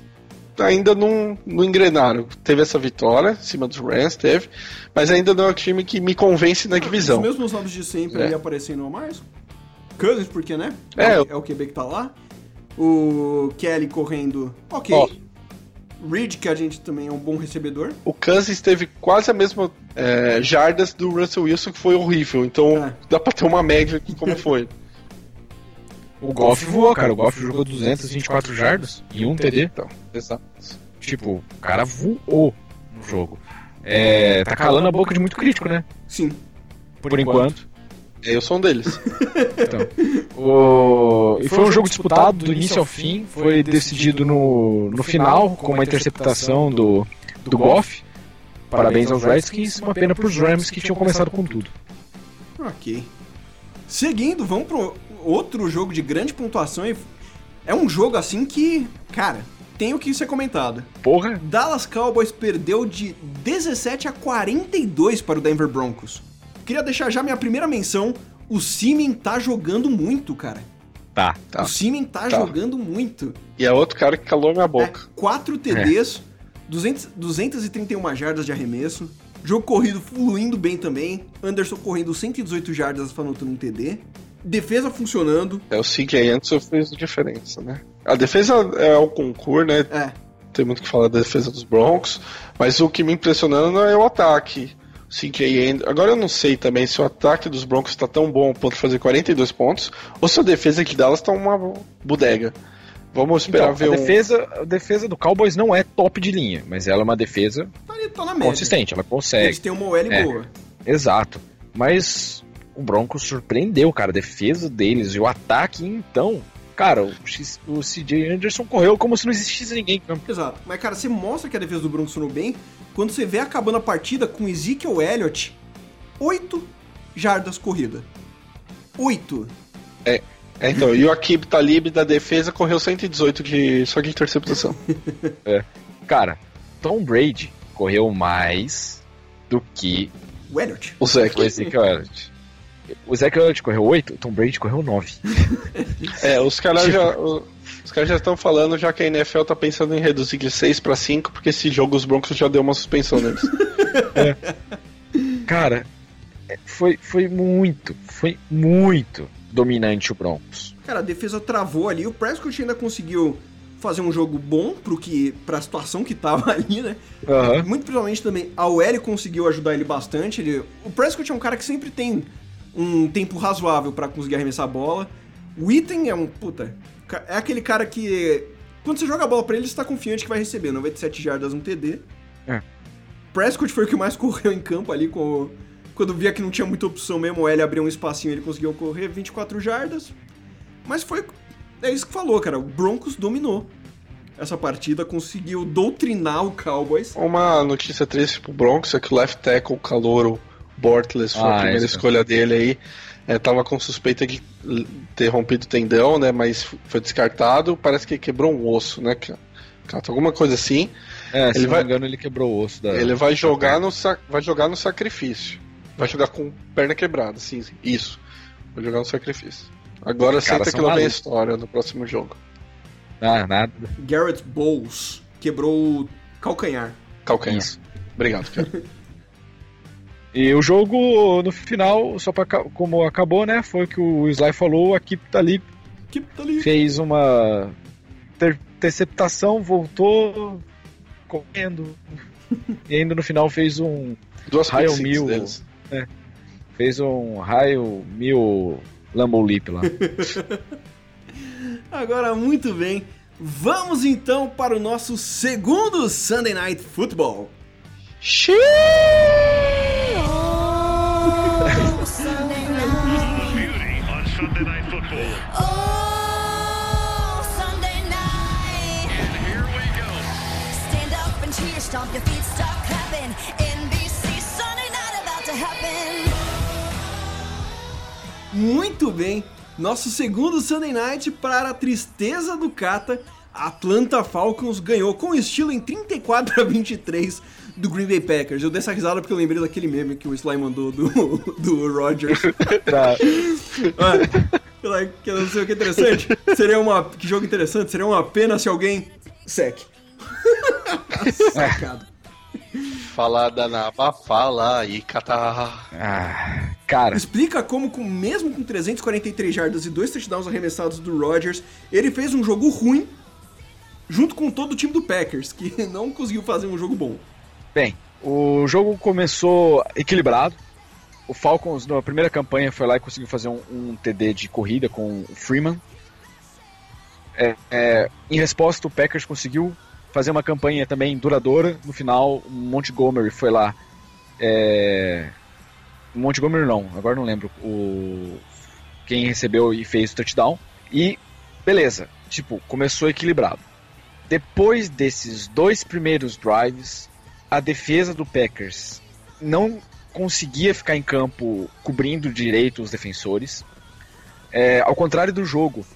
ainda não, não engrenaram. Teve essa vitória em cima dos Rams, teve, mas ainda não é um time que me convence na divisão. Os mesmos nomes de sempre é. aparecendo a mais. Cousins, porque, né? É, é, é o QB que tá lá. O Kelly correndo, ok. Oh. Reed, que a gente também é um bom recebedor. O Kansas teve quase a mesma é, jardas do Russell Wilson, que foi horrível. Então é. dá pra ter uma média aqui como <laughs> foi. O Goff voou, cara. O Goff jogou 224 jardas e um TD. Então, exato. Tipo, o cara voou no jogo. É, tá calando a boca de muito crítico, né? Sim. Por, Por enquanto. enquanto. Eu sou um deles. <laughs> então, o... E foi um jogo disputado do início ao fim, foi decidido no, no final, com uma interceptação do, do Goff. Parabéns aos Redskins, uma pena para os Rams que tinham começado com tudo. Ok. Seguindo, vamos pro outro jogo de grande pontuação. É um jogo assim que, cara, tem o que ser comentado. Porra! Dallas Cowboys perdeu de 17 a 42 para o Denver Broncos. Queria deixar já minha primeira menção. O Simen tá jogando muito, cara. Tá, tá. O Simen tá, tá, jogando muito. E é outro cara que calou minha boca. É, 4 TDs, é. 200, 231 jardas de arremesso. Jogo corrido fluindo bem também. Anderson correndo 118 jardas anotando um TD. Defesa funcionando. É, o CJ Anderson fez diferença, né? A defesa é o concurso, né? É. Tem muito que falar da defesa dos Broncos. Mas o que me impressionando é o ataque. CJ Anderson. Agora eu não sei também se o ataque dos Broncos está tão bom ao ponto de fazer 42 pontos ou se a defesa aqui delas está uma bodega. Vamos esperar então, ver a um... defesa, a defesa do Cowboys não é top de linha, mas ela é uma defesa tá, tá consistente, ela consegue. Eles têm uma OL é, boa. Exato. Mas o Broncos surpreendeu, cara, a defesa deles e o ataque, então, cara, o, o CJ Anderson correu como se não existisse ninguém. Exato. Mas, cara, você mostra que a defesa do Broncos funcionou bem quando você vê acabando a partida com Ezekiel Elliott, 8 jardas corrida. 8. É, é, então, e o Akib Talib da defesa correu 118 de só de interceptação. <laughs> é. Cara, Tom Brady correu mais do que o Elliott. O Zeke. O Ezekiel Elliott. O Zeke Elliott correu 8, o Tom Brady correu 9. é, os caras tipo... já. <laughs> Os caras já estão falando já que a NFL tá pensando em reduzir de 6 para 5, porque esse jogo os Broncos já deu uma suspensão neles. <laughs> é. Cara, é, foi, foi muito, foi muito dominante o Broncos. Cara, a defesa travou ali, o Prescott ainda conseguiu fazer um jogo bom pro que, pra situação que tava <laughs> ali, né? Uhum. Muito provavelmente também a OL conseguiu ajudar ele bastante. Ele, o Prescott é um cara que sempre tem um tempo razoável para conseguir arremessar a bola. O Item é um. Puta. É aquele cara que. Quando você joga a bola pra ele, você tá confiante que vai receber. 97 jardas, um TD. É. Prescott foi o que mais <laughs> correu em campo ali com. Quando via que não tinha muita opção mesmo, o L abriu um espacinho ele conseguiu correr 24 jardas. Mas foi. É isso que falou, cara. O Broncos dominou essa partida, conseguiu doutrinar o Cowboys. Uma notícia triste pro Broncos é que o left tackle, o Calouro, Bortles, foi ah, a primeira escolha dele aí. É, tava com suspeita de ter rompido o tendão, né? Mas foi descartado. Parece que quebrou um osso, né? Alguma coisa assim. É, se ele não vai, me engano, ele quebrou o osso da. Ele vai jogar, no vai jogar no sacrifício. Vai jogar com perna quebrada, sim, sim. Isso. Vai jogar no sacrifício. Agora senta que lá vem a história no próximo jogo. Ah, nada. Garrett Bowles quebrou o calcanhar. Calcanhar. Obrigado, cara. <laughs> E o jogo, no final, só pra, como acabou, né? Foi o que o Sly falou, a Kip Talib fez uma interceptação, voltou correndo. e ainda no final fez um Duas raio mil. É, fez um raio mil Lambo Leap lá. <laughs> Agora, muito bem. Vamos então para o nosso segundo Sunday Night Football. Xiii! Muito bem. Nosso segundo Sunday Night para a tristeza do Kata, Atlanta Falcons ganhou com estilo em 34 a 23 do Green Bay Packers. Eu dei essa risada porque eu lembrei daquele meme que o Sly mandou do, <laughs> do Rodgers. Tá. <laughs> que eu não sei o que é interessante. Seria uma. Que jogo interessante. Seria uma pena se alguém. Sec. <laughs> Sacado. Fala da nava, fala e catar. Ah, cara. Explica como, com, mesmo com 343 jardas e dois touchdowns arremessados do Rodgers, ele fez um jogo ruim junto com todo o time do Packers, que <laughs> não conseguiu fazer um jogo bom. Bem, o jogo começou equilibrado. O Falcons, na primeira campanha, foi lá e conseguiu fazer um, um TD de corrida com o Freeman. É, é, em resposta, o Packers conseguiu fazer uma campanha também duradoura. No final, Montgomery foi lá. É... Montgomery não, agora não lembro o quem recebeu e fez o touchdown. E beleza, tipo, começou equilibrado. Depois desses dois primeiros drives, a defesa do Packers não conseguia ficar em campo cobrindo direito os defensores. É, ao contrário do jogo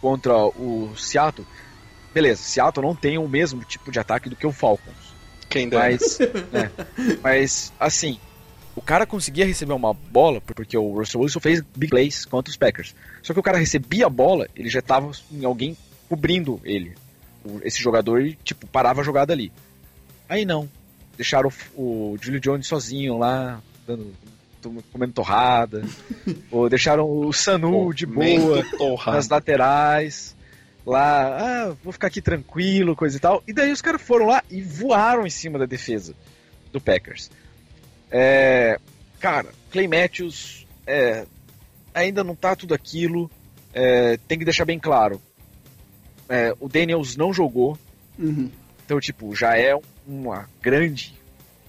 contra o Seattle, beleza, Seattle não tem o mesmo tipo de ataque do que o Falcons. Quem dera. Mas, né, mas assim, o cara conseguia receber uma bola, porque o Russell Wilson fez big plays contra os Packers. Só que o cara recebia a bola, ele já tava em alguém cobrindo ele. Esse jogador, tipo, parava a jogada ali. Aí não. Deixaram o, o Julio Jones sozinho lá, dando, comendo torrada. <laughs> ou deixaram o Sanu de boa nas laterais. Lá, ah, vou ficar aqui tranquilo, coisa e tal. E daí os caras foram lá e voaram em cima da defesa do Packers. É, cara, Clay Matthews é, ainda não tá tudo aquilo. É, tem que deixar bem claro. É, o Daniels não jogou. Uhum. Então, tipo, já é uma grande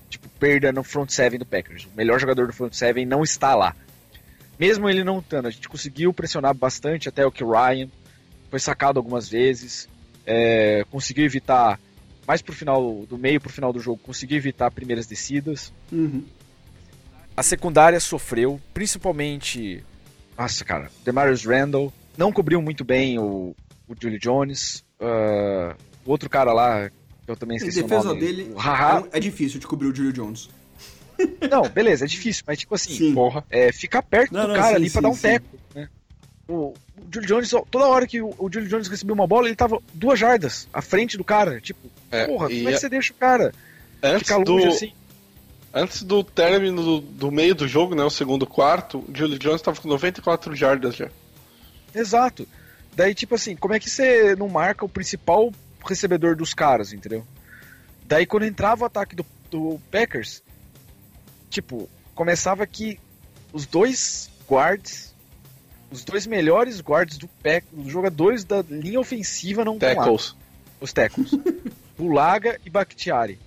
tipo, perda no front seven do Packers. O melhor jogador do front seven não está lá. Mesmo ele não estando, a gente conseguiu pressionar bastante até o que Ryan foi sacado algumas vezes, é, conseguiu evitar mais pro final do meio pro final do jogo, conseguiu evitar primeiras descidas. Uhum. A secundária sofreu, principalmente, nossa cara, Demarius Randall não cobriu muito bem o, o Julio Jones, uh, o outro cara lá eu também esqueci em defesa o nome. dele, Haha. é difícil de cobrir o Julio Jones. Não, beleza, é difícil, mas tipo assim, Sim. Porra. é, ficar perto Não, do não, cara sim, ali pra sim, dar um sim. teco, né? O, o Julio Jones, toda hora que o, o Julio Jones recebeu uma bola, ele tava duas jardas à frente do cara. Tipo, É, porra, como é que você deixa o cara Antes ficar do, longe assim? antes do término do, do meio do jogo, né, o segundo quarto, o Julio Jones tava com 94 jardas já. Exato. Daí, tipo assim, como é que você não marca o principal recebedor dos caras, entendeu? Daí, quando entrava o ataque do, do Packers, tipo, começava que os dois guards, os dois melhores guards do Pack, os jogadores da linha ofensiva não estão lá. Tackles. Os tackles. <laughs> Bulaga e Bakhtiari.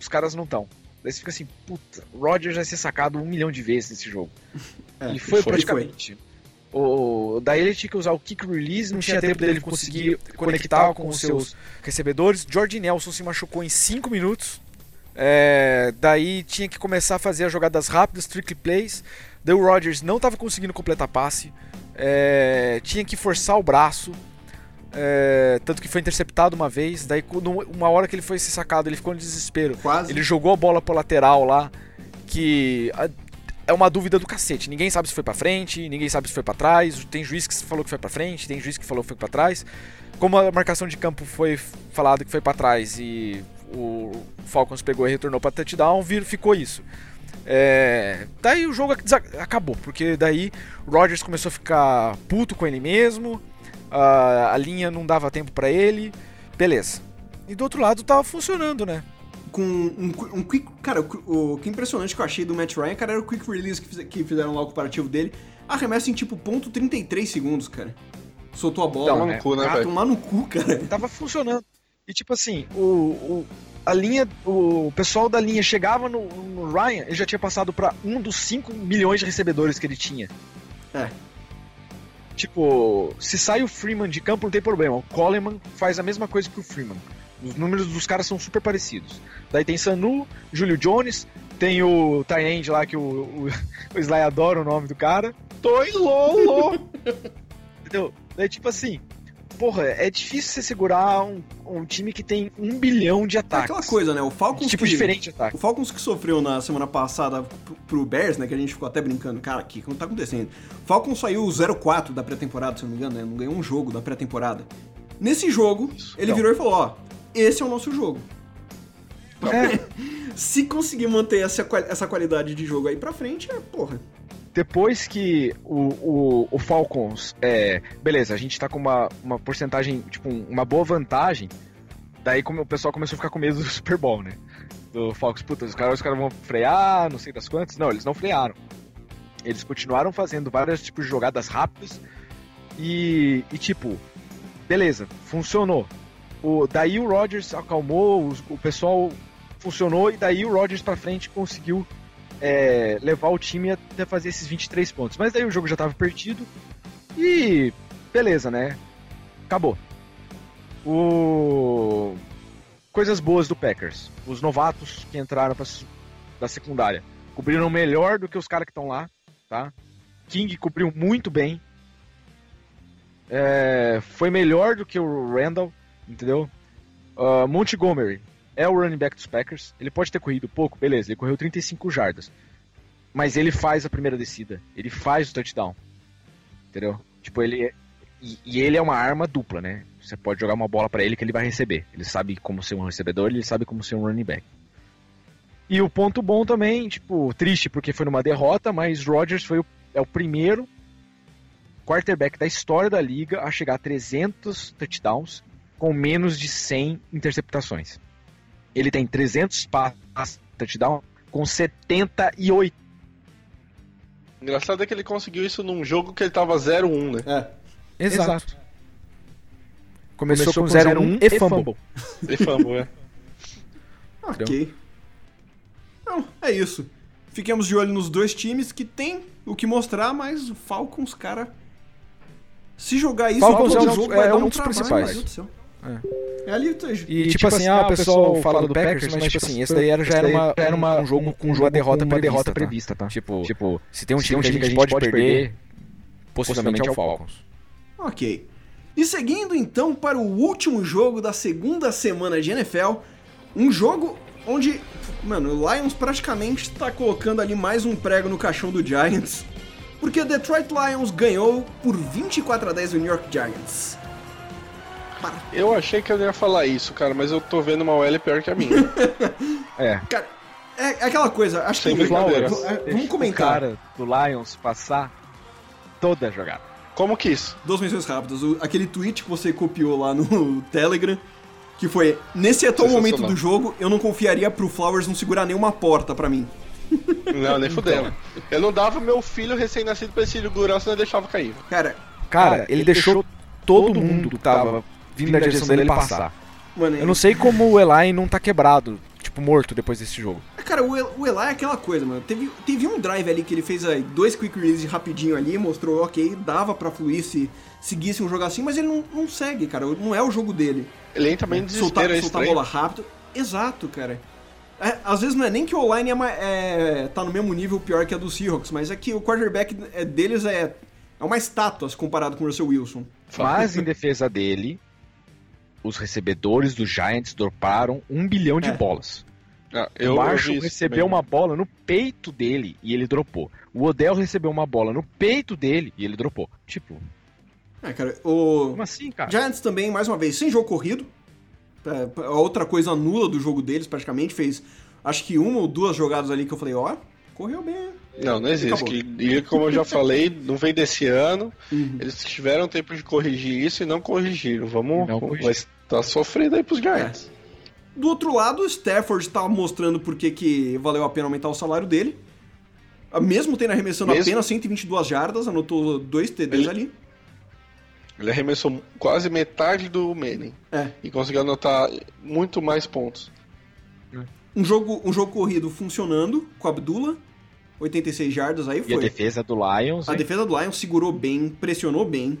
Os caras não estão. Daí você fica assim, puta, o Rodgers vai ser sacado um milhão de vezes nesse jogo. <laughs> É, e foi, foi, praticamente. O, daí ele tinha que usar o kick release, não tinha tempo dele conseguir conectar com os seus recebedores. George Nelson se machucou em 5 minutos. É, daí tinha que começar a fazer as jogadas rápidas, trick plays. Daí o Rodgers não estava conseguindo completar passe. É, tinha que forçar o braço. é, tanto que foi interceptado uma vez. Daí, uma hora que ele foi sacado, ele ficou em desespero. Quase. Ele jogou a bola pro lateral lá, que é uma dúvida do cacete. Ninguém sabe se foi pra frente, ninguém sabe se foi pra trás. Tem juiz que falou que foi pra frente, tem juiz que falou que foi pra trás. Como a marcação de campo foi falado que foi pra trás e o Falcons pegou e retornou pra touchdown, vir- ficou isso. É, daí o jogo acabou, porque daí o Rodgers começou a ficar puto com ele mesmo, a, a linha não dava tempo pra ele, beleza. E do outro lado tava funcionando, né? com um, um quick. Cara, o, o que impressionante que eu achei do Matt Ryan, cara, era o quick release que, fiz- que fizeram lá o comparativo dele. Arremessa em tipo ponto 33 segundos, cara. Soltou a bola. Toma no é, cu, né, Ah, velho? tomar no cu, cara. tava funcionando. E tipo assim, o, o- a linha, o pessoal da linha chegava no, no Ryan, ele já tinha passado pra um dos 5 milhões de recebedores que ele tinha. É. Tipo, se sai o Freeman de campo não tem problema. O Coleman faz a mesma coisa que o Freeman. Os números dos caras são super parecidos. Daí tem Sanu, Julio Jones, tem o Tyrande lá que o, o, o Sly adora o nome do cara. Toi Lolo! <laughs> Entendeu? Daí, tipo assim, porra, é difícil você segurar um, um time que tem um bilhão de É ataques. aquela coisa, né? O Falcons. Tipo que, diferente de ataque. O Falcons que sofreu na semana passada pro- pro Bears, né? Que a gente ficou até brincando. Cara, o que que tá acontecendo? O Falcons saiu 0-4 da pré-temporada, se eu não me engano, né? Não ganhou um jogo da pré-temporada. Nesse jogo, ele Não. virou e falou: Ó, esse é o nosso jogo. É, <laughs> Se conseguir manter essa, essa qualidade de jogo aí pra frente, é porra. Depois que o, o, o Falcons, é, beleza, a gente tá com uma, uma porcentagem, tipo, um- uma boa vantagem, daí como o pessoal começou a ficar com medo do <laughs> Super Bowl, né? Do Falcons, puta, os caras, os caras vão frear, não sei das quantas. Não, eles não frearam. Eles continuaram fazendo vários tipos de jogadas rápidas e, e tipo, beleza, funcionou. O, daí o Rodgers acalmou, o, o pessoal funcionou e daí o Rodgers pra frente conseguiu é, levar o time até fazer esses 23 pontos. Mas daí o jogo já tava perdido e beleza, né? Acabou. O coisas boas do Packers. Os novatos que entraram da secundária cobriram melhor do que os caras que estão lá, tá? King cobriu muito bem. É, foi melhor do que o Randall, entendeu? Uh, Montgomery é o running back dos Packers. Ele pode ter corrido pouco, beleza, ele correu 35 jardas. Mas ele faz a primeira descida, ele faz o touchdown. Entendeu? Tipo, ele é, e, e, ele é uma arma dupla, né? Você pode jogar uma bola para ele que ele vai receber. Ele sabe como ser um recebedor, ele sabe como ser um running back. E o ponto bom também, tipo, triste porque foi numa derrota, mas Rodgers foi o, é o primeiro quarterback da história da liga a chegar a 300 touchdowns com menos de 100 interceptações. Ele tem 300 passes touchdown com 78. Engraçado é que ele conseguiu isso num jogo que ele tava 0-1, né? É. Exato. Exato. Começou, Começou com 0-1 e fumble. <laughs> E fumble, é. ok. Então, é isso. Fiquemos de olho nos dois times que tem o que mostrar, mas o Falcons, cara. Se jogar isso, Falcons todo é, jogo é, é um um dos trabalho, principais. É. É ali, tá- E, e tipo, assim, ah, o pessoal fala do Packers, mas tipo assim, esse daí era, já era, uma, era uma, um jogo com uma derrota, uma prevista, derrota prevista, tá? Tipo, tipo, se tem um time, que, a gente pode, pode perder, possivelmente é o Falcons. Ok. E seguindo então para o último jogo da segunda semana de NFL, um jogo onde, mano, o Lions praticamente está colocando ali mais um prego no caixão do Giants, porque o Detroit Lions ganhou por 24 a 10 do New York Giants. Eu achei que eu ia falar isso, cara, mas eu tô vendo uma OL pior que a minha. <laughs> é. Cara, é, é aquela coisa, acho Sem que. brincadeira. v- Vamos comentar. O cara do Lions passar toda a jogada. Como que isso? Duas menções rápidas. O- aquele tweet que você copiou lá no <laughs> Telegram, que foi: Nesse atual momento do jogo, eu não confiaria pro Flowers não segurar nenhuma porta pra mim. <laughs> Não, nem fudendo. Eu não dava meu filho recém-nascido pra esse segurança, senão eu deixava cair. Cara, Cara, ele, deixou, todo mundo que tava vindo na direção dele passar. mano. Eu não sei como o Eli não tá quebrado, tipo, morto depois desse jogo. Cara, o, El- o Eli é aquela coisa, mano. Teve, teve um drive ali que ele fez aí, dois quick release rapidinho ali, mostrou, ok, dava pra fluir se seguisse um jogo assim, mas ele não, não segue, cara. Não é o jogo dele. Ele entra bem em soltar, desespero, é soltar a bola rápido. Exato, cara. É, às vezes não é nem que o line é, é- tá no mesmo nível pior que a do Seahawks, mas é que o quarterback é- deles é, é uma estátua se comparado com o Russell Wilson. Mas em defesa dele, os recebedores do Giants droparam um bilhão de É. bolas. Ah, o eu Marshall vi isso recebeu também. uma bola no peito dele e ele dropou. O Odell recebeu uma bola no peito dele e ele dropou. Tipo, É, cara, o como assim, cara? Giants também, mais uma vez, sem jogo corrido. É, a outra coisa nula do jogo deles, praticamente, fez acho que uma ou duas jogadas ali que eu falei, ó, correu bem. Não, não existe. Que, e como eu já falei, não vem desse ano. Uhum. Eles tiveram tempo de corrigir isso e não corrigiram. Vamos. Não corrigiram. Mas tá sofrendo aí pros Giants. Do outro lado, o Stafford tá mostrando por que que valeu a pena aumentar o salário dele. Ah, Mesmo tendo arremessando Mesmo- apenas 122 jardas, anotou dois TDs Ele- ali. Ele arremessou quase metade do Manning. É. E conseguiu anotar muito mais pontos. Um jogo, um jogo corrido funcionando com a Abdullah. 86 jardas aí E a foi. defesa do Lions. A hein? defesa do Lions segurou bem, pressionou bem.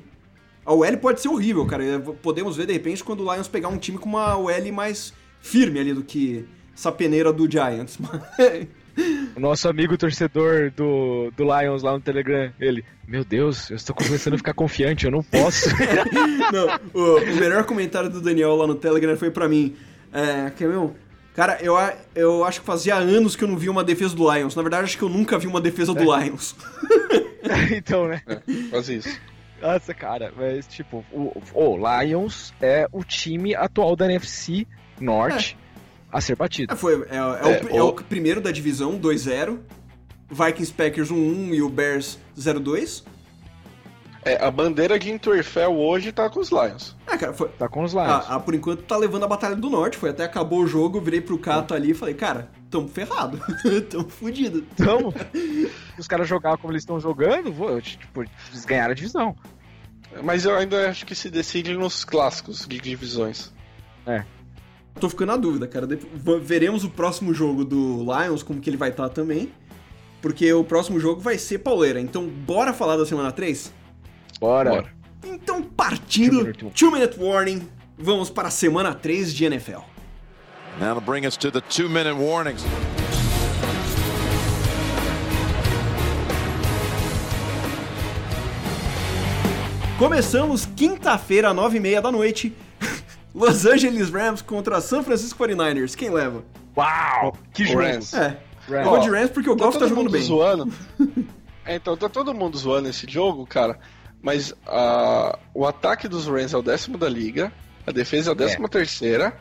A OL pode ser horrível, cara. É, Podemos ver de repente quando o Lions pegar um time com uma OL mais firme ali do que essa peneira do Giants. <laughs> O nosso amigo torcedor do, do Lions lá no Telegram, ele, meu Deus, eu estou começando a ficar confiante, eu não posso. <laughs> Não, o, o melhor comentário do Daniel lá no Telegram foi pra mim. É, que meu, cara, eu, a- eu acho que fazia anos que eu não vi uma defesa do Lions. Na verdade, acho que eu nunca vi uma defesa do Lions. <laughs> então, né? É, quase isso. Nossa, cara, mas tipo, o, o Lions é o time atual da NFC Norte a ser batido. É, foi, é, é o, É, é o o- primeiro da divisão, 2-0. Vikings Packers 1-1 e o Bears 0-2. É, a bandeira de Interfell hoje tá com os Lions. É, cara, foi, Tá com os Lions. Ah, ah, por enquanto tá levando a Batalha do Norte. Foi até acabou o jogo, virei pro Cato ali e falei, cara, tamo ferrado. <laughs> tamo fudido. Então, <laughs> os caras jogavam como eles estão jogando, vou, tipo, eles ganharam a divisão. Mas eu ainda acho que se decide nos clássicos de divisões. É. Tô ficando na dúvida, cara. Veremos o próximo jogo do Lions, como que ele vai estar também. Porque o próximo jogo vai ser pauleira. Então, bora falar da semana 3? Bora. Bora. Então, partindo, Two minute warning. 2 minute warning, vamos para a semana 3 de NFL. Now to bring us to the two minute warnings. Começamos quinta-feira, 9h30 da noite. <laughs> Los Angeles Rams contra San Francisco 49ers. Quem leva? Uau! Que jogo! Rams. É, Rams. eu vou de Rams porque o Golf tá jogando bem. zoando. <laughs> É, então, tá todo mundo zoando esse jogo, cara. Mas ah, o ataque dos Rams é o décimo da liga, a defesa é a décima terceira,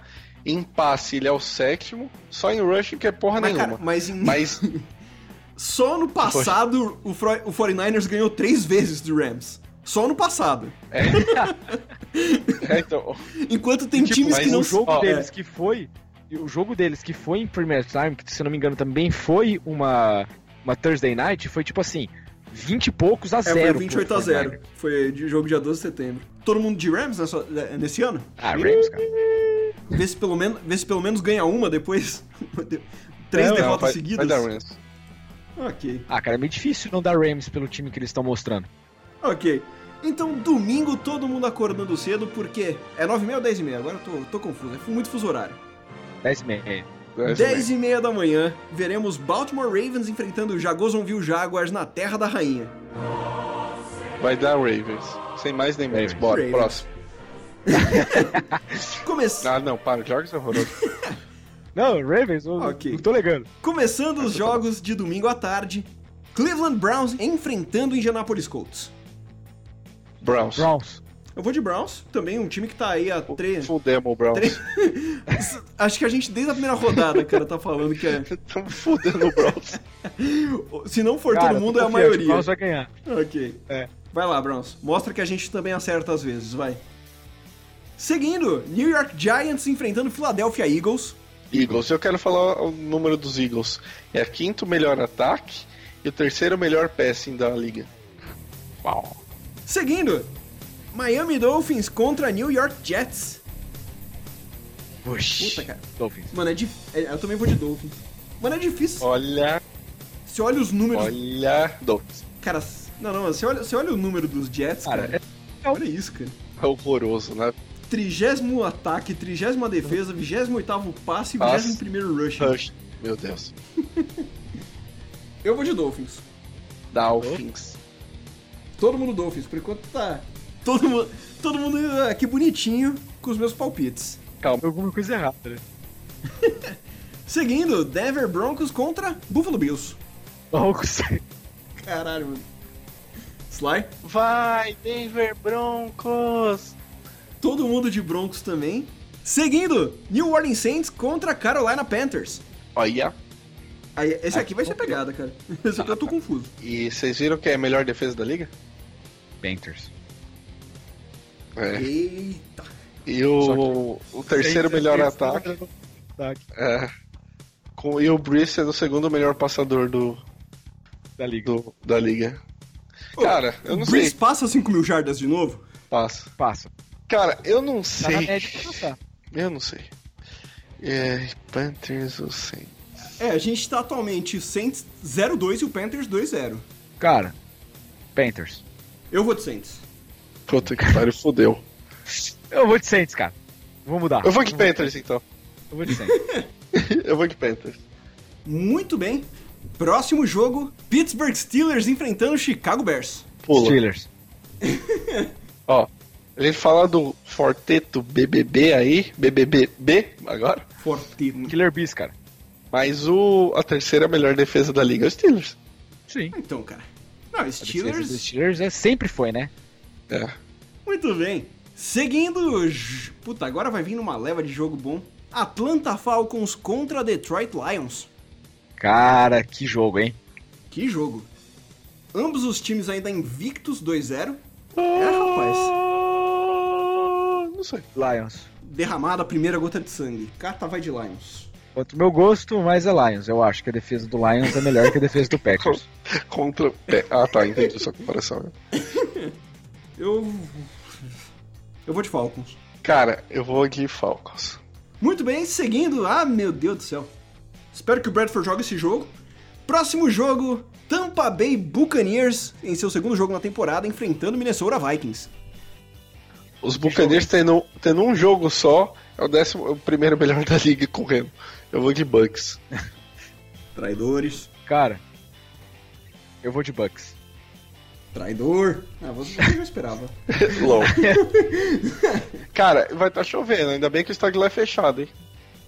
em passe ele é o sétimo, só em rushing que é porra Mas, nenhuma. cara, mas, em- Mas <laughs> só no passado o, Fro- o 49ers ganhou três vezes do Rams. Só no passado. é, <laughs> então, Enquanto tem Tipo, times que não o jogo Ó, deles que foi. O jogo deles que foi em Premier Time, que se eu não me engano também foi uma, uma Thursday Night, foi tipo assim, 20 e poucos a É, zero. foi pro 28 a 0. 49ers. Foi de jogo dia 12 de setembro. Todo mundo de Rams nessa- nesse ano? Ah, Rams, cara. Vê se pelo menos, vê se pelo menos ganha uma depois. <laughs> Três não, derrotas vai, seguidas. Vai dar Rams. Ok. Ah, cara, é meio difícil não dar Rams pelo time que eles estão mostrando. Ok. Então, domingo, todo mundo acordando cedo, porque é 9h30 ou 10h30? Agora eu tô, tô confuso. É muito fuso horário. 10 e meia. 10 e meia da manhã, veremos Baltimore Ravens enfrentando o Jacksonville Jaguars na Terra da Rainha. Vai dar Ravens. Sem mais nem menos. Bora, Ravens. próximo. <laughs> Come- Ah, não, para. Jogos é horroroso. <laughs> Não, Ravens, eu Ok. não tô legando. Começando os <laughs> jogos de domingo à tarde, Cleveland Browns enfrentando Indianapolis Colts. Browns. Browns. Eu vou de Browns, também um time que tá aí a três. Fudemos o Browns. Três- <laughs> Acho que a gente desde a primeira rodada, cara, tá falando que é. <laughs> Estamos fudendo o Browns. <laughs> Se não for Cara, todo mundo, é a maioria. O Browns vai ganhar. Ok. É. Vai lá, Browns. Mostra que a gente também acerta às vezes, vai. Seguindo, New York Giants enfrentando Philadelphia Eagles. Eagles. Eu quero falar o número dos Eagles. É o quinto melhor ataque e o terceiro melhor passing da liga. Uau. Seguindo, Miami Dolphins contra New York Jets. Puxa, Puta, cara. Dolphins. Mano, é difícil. Eu também vou de Dolphins. Mano, é difícil. Olha, Você olha os números. olha. Dolphins. Cara, não, não, você olha, você olha o número dos Jets, cara. Cara, é- Olha isso, cara. É horroroso, né? Trigésimo ataque, trigésima defesa, vigésimo oitavo passe e vigésimo primeiro rush. Rush. Meu Deus. Eu vou de Dolphins. Dolphins. Todo mundo Dolphins, por enquanto tá. Todo mundo, todo mundo aqui bonitinho com os meus palpites. Calma. alguma coisa errada, né? <laughs> Seguindo, Denver Broncos contra Buffalo Bills. Broncos. <laughs> Caralho, mano. Sly, Vai, Denver Broncos. todo mundo de Broncos também. Seguindo, New Orleans Saints contra Carolina Panthers. Olha. Aí, esse aqui vai ser pegada, cara. <laughs> Esse aqui eu tô confuso. E vocês viram que é a melhor defesa da liga? Panthers. É. Eita. E o, o terceiro melhor ataque. É. Com, e o Brice é o segundo melhor passador do, Da liga. do- da liga. Cara, eu não Breeze sei. passa 5 mil jardas de novo? Passa. Passa. Cara, eu não Tá na sei. Eu não sei. É, Panthers ou Saints? É, a gente tá atualmente Saints 0-2 e o Panthers 2-0. Cara, Panthers. Eu vou de Saints. Puta que pariu, fodeu. Eu vou de Saints, cara. Vou mudar. Eu vou de Panthers então. Eu vou de Saints. <laughs> Eu vou de Panthers. Muito bem. Próximo jogo, Pittsburgh Steelers enfrentando Chicago Bears. Pula. Steelers. <laughs> Ó, a gente fala do Forteto BBB aí, BBBB agora, Fortino. Killer Bees, cara. mas o, a terceira melhor defesa da liga é o Steelers. Sim. Então, cara. Não, A defesa Steelers. dos Steelers é, sempre foi, né? É. Muito bem. Seguindo. Puta, agora vai vir numa leva de jogo bom. Atlanta Falcons contra Detroit Lions. Cara, que jogo, hein? Que jogo. Ambos os times ainda invictos 2-0. É, rapaz. Ah, Não sei. Lions. Derramada a primeira gota de sangue. Cata vai de Lions. Quanto meu gosto, mais é Lions. Eu acho que a defesa do Lions é melhor que a defesa do <laughs> Packers. Contra. ah, tá, entendi sua comparação. né? <laughs> Eu. Eu vou de Falcons. Cara, eu vou de Falcons. Muito bem, seguindo. Ah, meu Deus do céu. Espero que o Bradford jogue esse jogo. Próximo jogo, Tampa Bay Buccaneers em seu segundo jogo na temporada enfrentando Minnesota Vikings. Os Buccaneers tendo, tendo um jogo só, é o décimo o primeiro melhor da liga correndo. Eu vou de Bucks. <laughs> Traidores. Cara, eu vou de Bucks. Traidor. Ah, você já esperava. <laughs> LOL. Cara, vai estar tá chovendo, ainda bem que o estádio lá é fechado, hein?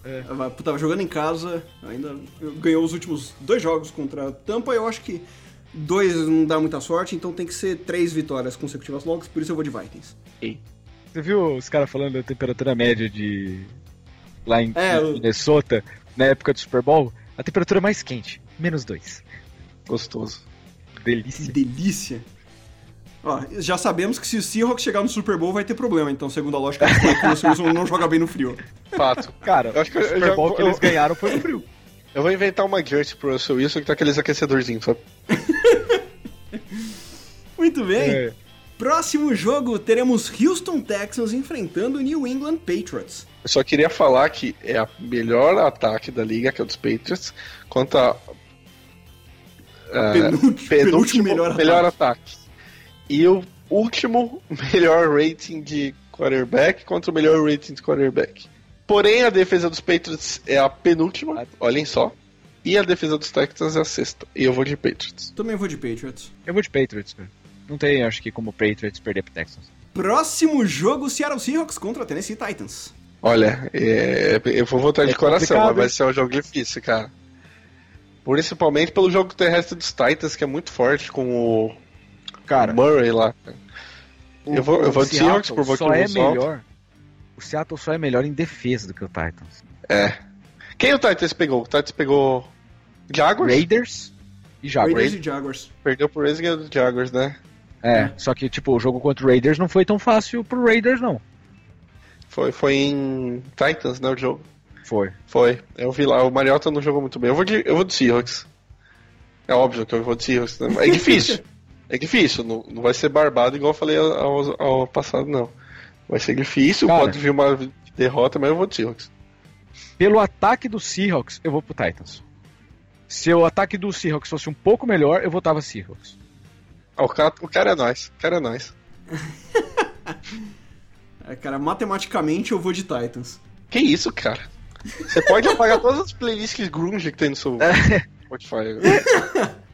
É. Tava jogando em casa, ainda ganhou os últimos dois jogos contra a Tampa. Eu acho que dois não dá muita sorte, então tem que ser três vitórias consecutivas logo, por isso eu vou de Vikings. E? Você viu os caras falando da temperatura média de. lá em é, Minnesota, na época do Super Bowl? A temperatura mais quente, menos dois. Gostoso. Delícia. Delícia. Ó, já sabemos que se o Seahawks chegar no Super Bowl vai ter problema, então, segundo a lógica o Wilson não joga bem no frio. Fato. Cara, eu acho que o Super Bowl que eles ganharam foi no frio. Eu vou inventar uma jersey pro Russell Wilson que tá aqueles aquecedorzinhos, sabe? <laughs> Muito bem. É. Próximo jogo, teremos Houston Texans enfrentando New England Patriots. Eu só queria falar que é o melhor ataque da liga, que é o dos Patriots, contra uh, penúltimo, penúltimo, melhor, melhor ataque. ataque. E o último melhor rating de quarterback contra o melhor rating de quarterback. Porém, a defesa dos Patriots é a penúltima, olhem só. E a defesa dos Texans é a sexta. E eu vou de Patriots. Também vou de Patriots. Eu vou de Patriots, cara. Não tem, acho que, como Patriots perder pro Texans. Próximo jogo, Seattle Seahawks contra Tennessee Titans. Olha, é, eu vou votar de é coração, mas vai ser um jogo difícil, cara. Principalmente pelo jogo terrestre dos Titans, que é muito forte com o, cara, o Murray lá. O, eu vou, eu vou de Seahawks por só é melhor. O Seattle só é melhor em defesa do que o Titans. É. Quem o Titans pegou? O Titans pegou Jaguars? Raiders e Jaguars. Raiders e Jaguars. Perdeu pro Raiders e Jaguars, né? É, é, só que, tipo, o jogo contra o Raiders não foi tão fácil pro Raiders, não. Foi, foi em Titans, né, o jogo? Foi. Foi. Eu vi lá, o Mariota não jogou muito bem. Eu vou de, eu vou de Seahawks. É óbvio que eu vou de Seahawks. Né? É difícil. <laughs> é difícil. Não, não vai ser barbado igual eu falei ao, ao passado, não. Vai ser difícil, Cara, pode vir uma derrota, mas eu vou de Seahawks. Pelo ataque do Seahawks, eu vou pro Titans. Se o ataque do Seahawks fosse um pouco melhor, eu votava Seahawks. Ah, o, cara, o cara é nós. O cara é nós. <laughs> é, cara, matematicamente eu vou de Titans. Que isso, cara? Você pode apagar todas as playlists grunge que tem no seu é. Spotify. <laughs>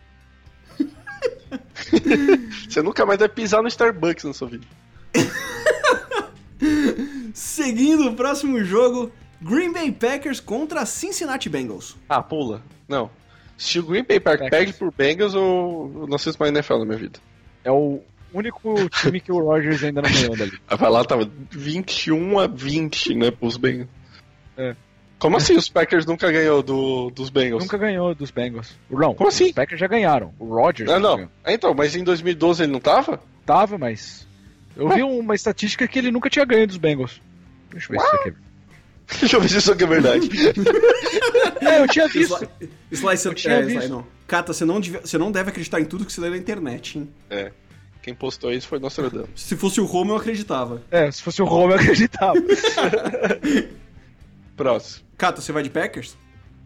<laughs> Você nunca mais vai pisar no Starbucks na sua vida. <laughs> Seguindo o próximo jogo, Green Bay Packers contra Cincinnati Bengals. Ah, pula. Não. Se o Green Bay Packers perde por Bengals, eu não assisto mais NFL na minha vida. É o único time que o Rodgers ainda não ganhou dali. <laughs> Vai lá, tava 21 a 20, né, pros Bengals. É. Como assim os Packers nunca ganhou do, dos Bengals? Nunca ganhou dos Bengals. Não, Como assim? Os Packers já ganharam. O Rodgers. Ah, não. Então, mas em 2012 ele não tava? Tava, mas. Eu vi uma estatística que ele nunca tinha ganho dos Bengals. Deixa eu ver se isso aqui é. <laughs> Deixa eu ver se isso aqui é verdade. <laughs> é, eu tinha visto. Slice, Sly, eu tinha é, visto. Não. Cata, você não, deve, você não deve acreditar em tudo que você lê na internet, hein? É. Quem postou isso foi Nostradamus. Se fosse o Home, eu acreditava. É, se fosse o Home, eu acreditava. <laughs> Próximo. Cata, você vai de Packers?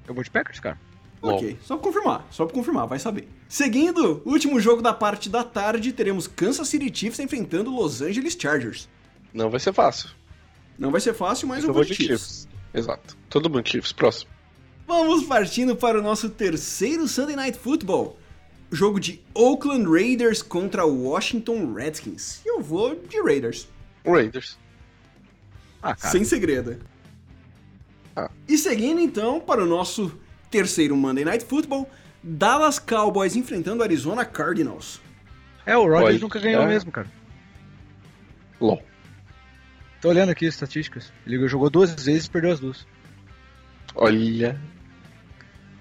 Eu vou de Packers, cara. Ok, só pra confirmar, só pra confirmar, vai saber. Seguindo, último jogo da parte da tarde, teremos Kansas City Chiefs enfrentando Los Angeles Chargers. Não vai ser fácil. Não vai ser fácil, mas eu, eu vou de Chiefs. Chiefs. Exato. Todo mundo Chiefs, próximo. Vamos partindo para o nosso terceiro Sunday Night Football. Jogo de Oakland Raiders contra Washington Redskins. E eu vou de Raiders. Raiders. Ah, Sem segredo. Ah. E seguindo então para o nosso terceiro Monday Night Football, Dallas Cowboys enfrentando Arizona Cardinals. É, o Rodgers nunca ganhou é. mesmo, cara. LOL. Tô olhando aqui as estatísticas. Ele jogou duas vezes e perdeu as duas. Olha.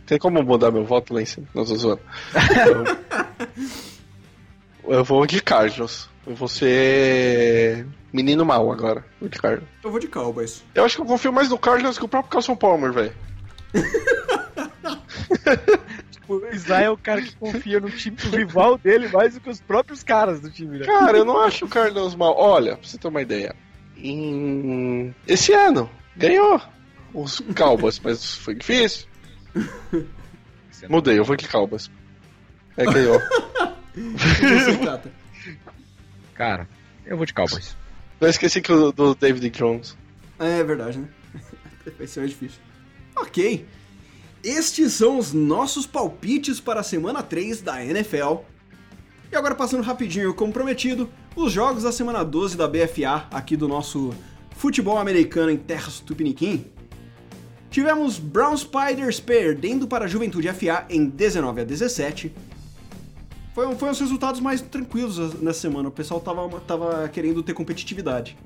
Tem como mudar meu voto lá em cima? Não tô zoando. <laughs> eu, eu vou de Cardinals. Eu vou ser menino mal agora. Vou de Cardinals. Eu vou de Cowboys. Eu acho que eu confio mais no Cardinals que o próprio Carson Palmer, velho. tipo, o Isaiah é o cara que confia no time rival dele mais do que os próprios caras do time, né? Cara, eu não acho o Cardinals mal. Olha, pra você ter uma ideia. Em... Esse ano, ganhou os Cowboys, mas foi difícil. Mudei, eu vou de Cowboys. É, ganhou. <laughs> Cara, eu vou de Cowboys. Não esqueci que o do David Jones. É verdade, né? <laughs> Vai ser mais difícil. Ok. Estes são os nossos palpites para a semana 3 da NFL. E agora passando rapidinho, como prometido, os jogos da semana 12 da BFA, aqui do nosso futebol americano em terras tupiniquim. Tivemos Brown Spiders perdendo para a Juventude FA em 19 a 17. Foi, um- foi os resultados mais tranquilos nessa semana, o pessoal tava, tava querendo ter competitividade.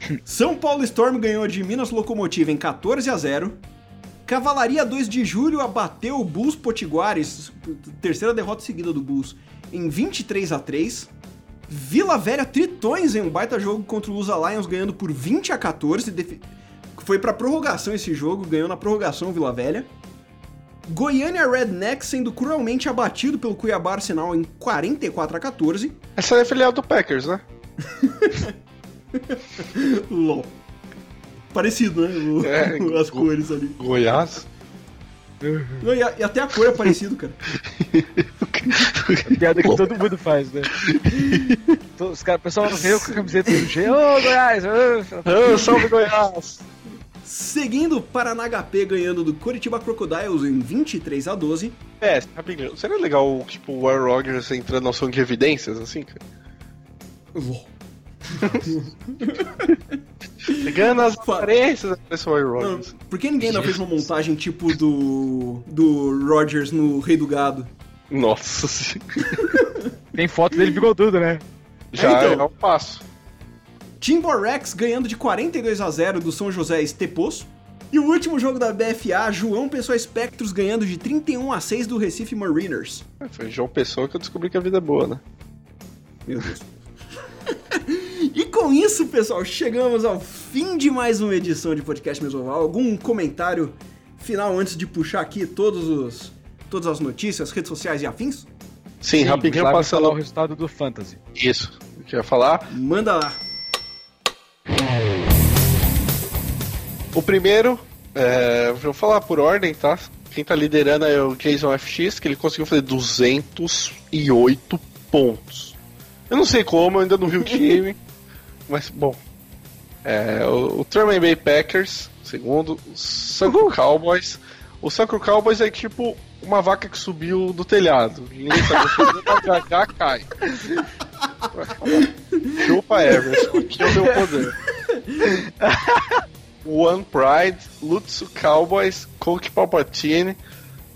<laughs> São Paulo Storm ganhou de Minas Locomotiva em 14 a 0. Cavalaria 2 de Julho abateu o Bulls Potiguares, terceira derrota seguida do Bulls, em 23 a 3. Vila Velha Tritões em um baita jogo contra o Lusa Lions ganhando por 20 a 14. defi- Foi pra prorrogação esse jogo, ganhou na prorrogação o Vila Velha. Goiânia Redneck sendo cruelmente abatido pelo Cuiabá Arsenal em 44 a 14. Essa é filial do Packers, né? LOL. Parecido, né? O- É, as cores ali. Goiás. Não, e, a- e até a cor é parecido, cara. Piada que todo mundo faz, né? Os caras, o pessoal não veio com a camiseta do G. Ô, Goiás! ô. Ah, salve Goiás! Seguindo, Paraná HP ganhando do Curitiba Crocodiles em 23 a 12. É, rapidinho. Seria legal, tipo, o Aaron Rodgers entrando na ação de evidências, assim, cara? Pegando <laughs> as Fa- aparências, aparece o Aaron Não, por que ninguém ainda fez uma montagem tipo do. do Rogers no Rei do Gado? Nossa <laughs> senhora. Tem foto dele bigodudo, né? Já então. é um passo. Timberrex ganhando de 42 a 0 do São José Estepoço. E o último jogo da BFA, João Pessoa Espectros ganhando de 31 a 6 do Recife Mariners. É, Foi João Pessoa que eu descobri que a vida é boa, né? Meu Deus. <laughs> e com isso, pessoal, chegamos ao fim de mais uma edição de Podcast Mesoval. Algum comentário final antes de puxar aqui todos os, todas as notícias, redes sociais e afins? Sim, rapidinho vai passando. o resultado do Fantasy. Isso. Eu queria falar. Manda lá. O primeiro, é, vou falar por ordem, tá? Quem tá liderando é o Jason FX, que ele conseguiu fazer 208 pontos. Eu não sei como, eu ainda não vi o time, <laughs> mas bom. É, o, o Truman Bay Packers, segundo, o Sanco Cowboys. O Sanco Cowboys é tipo uma vaca que subiu do telhado. Ninguém sabe o que já, já cai. <laughs> Chupa Everson, aqui é o meu poder. <laughs> One Pride, Lutsu Cowboys, Coke Palpatine,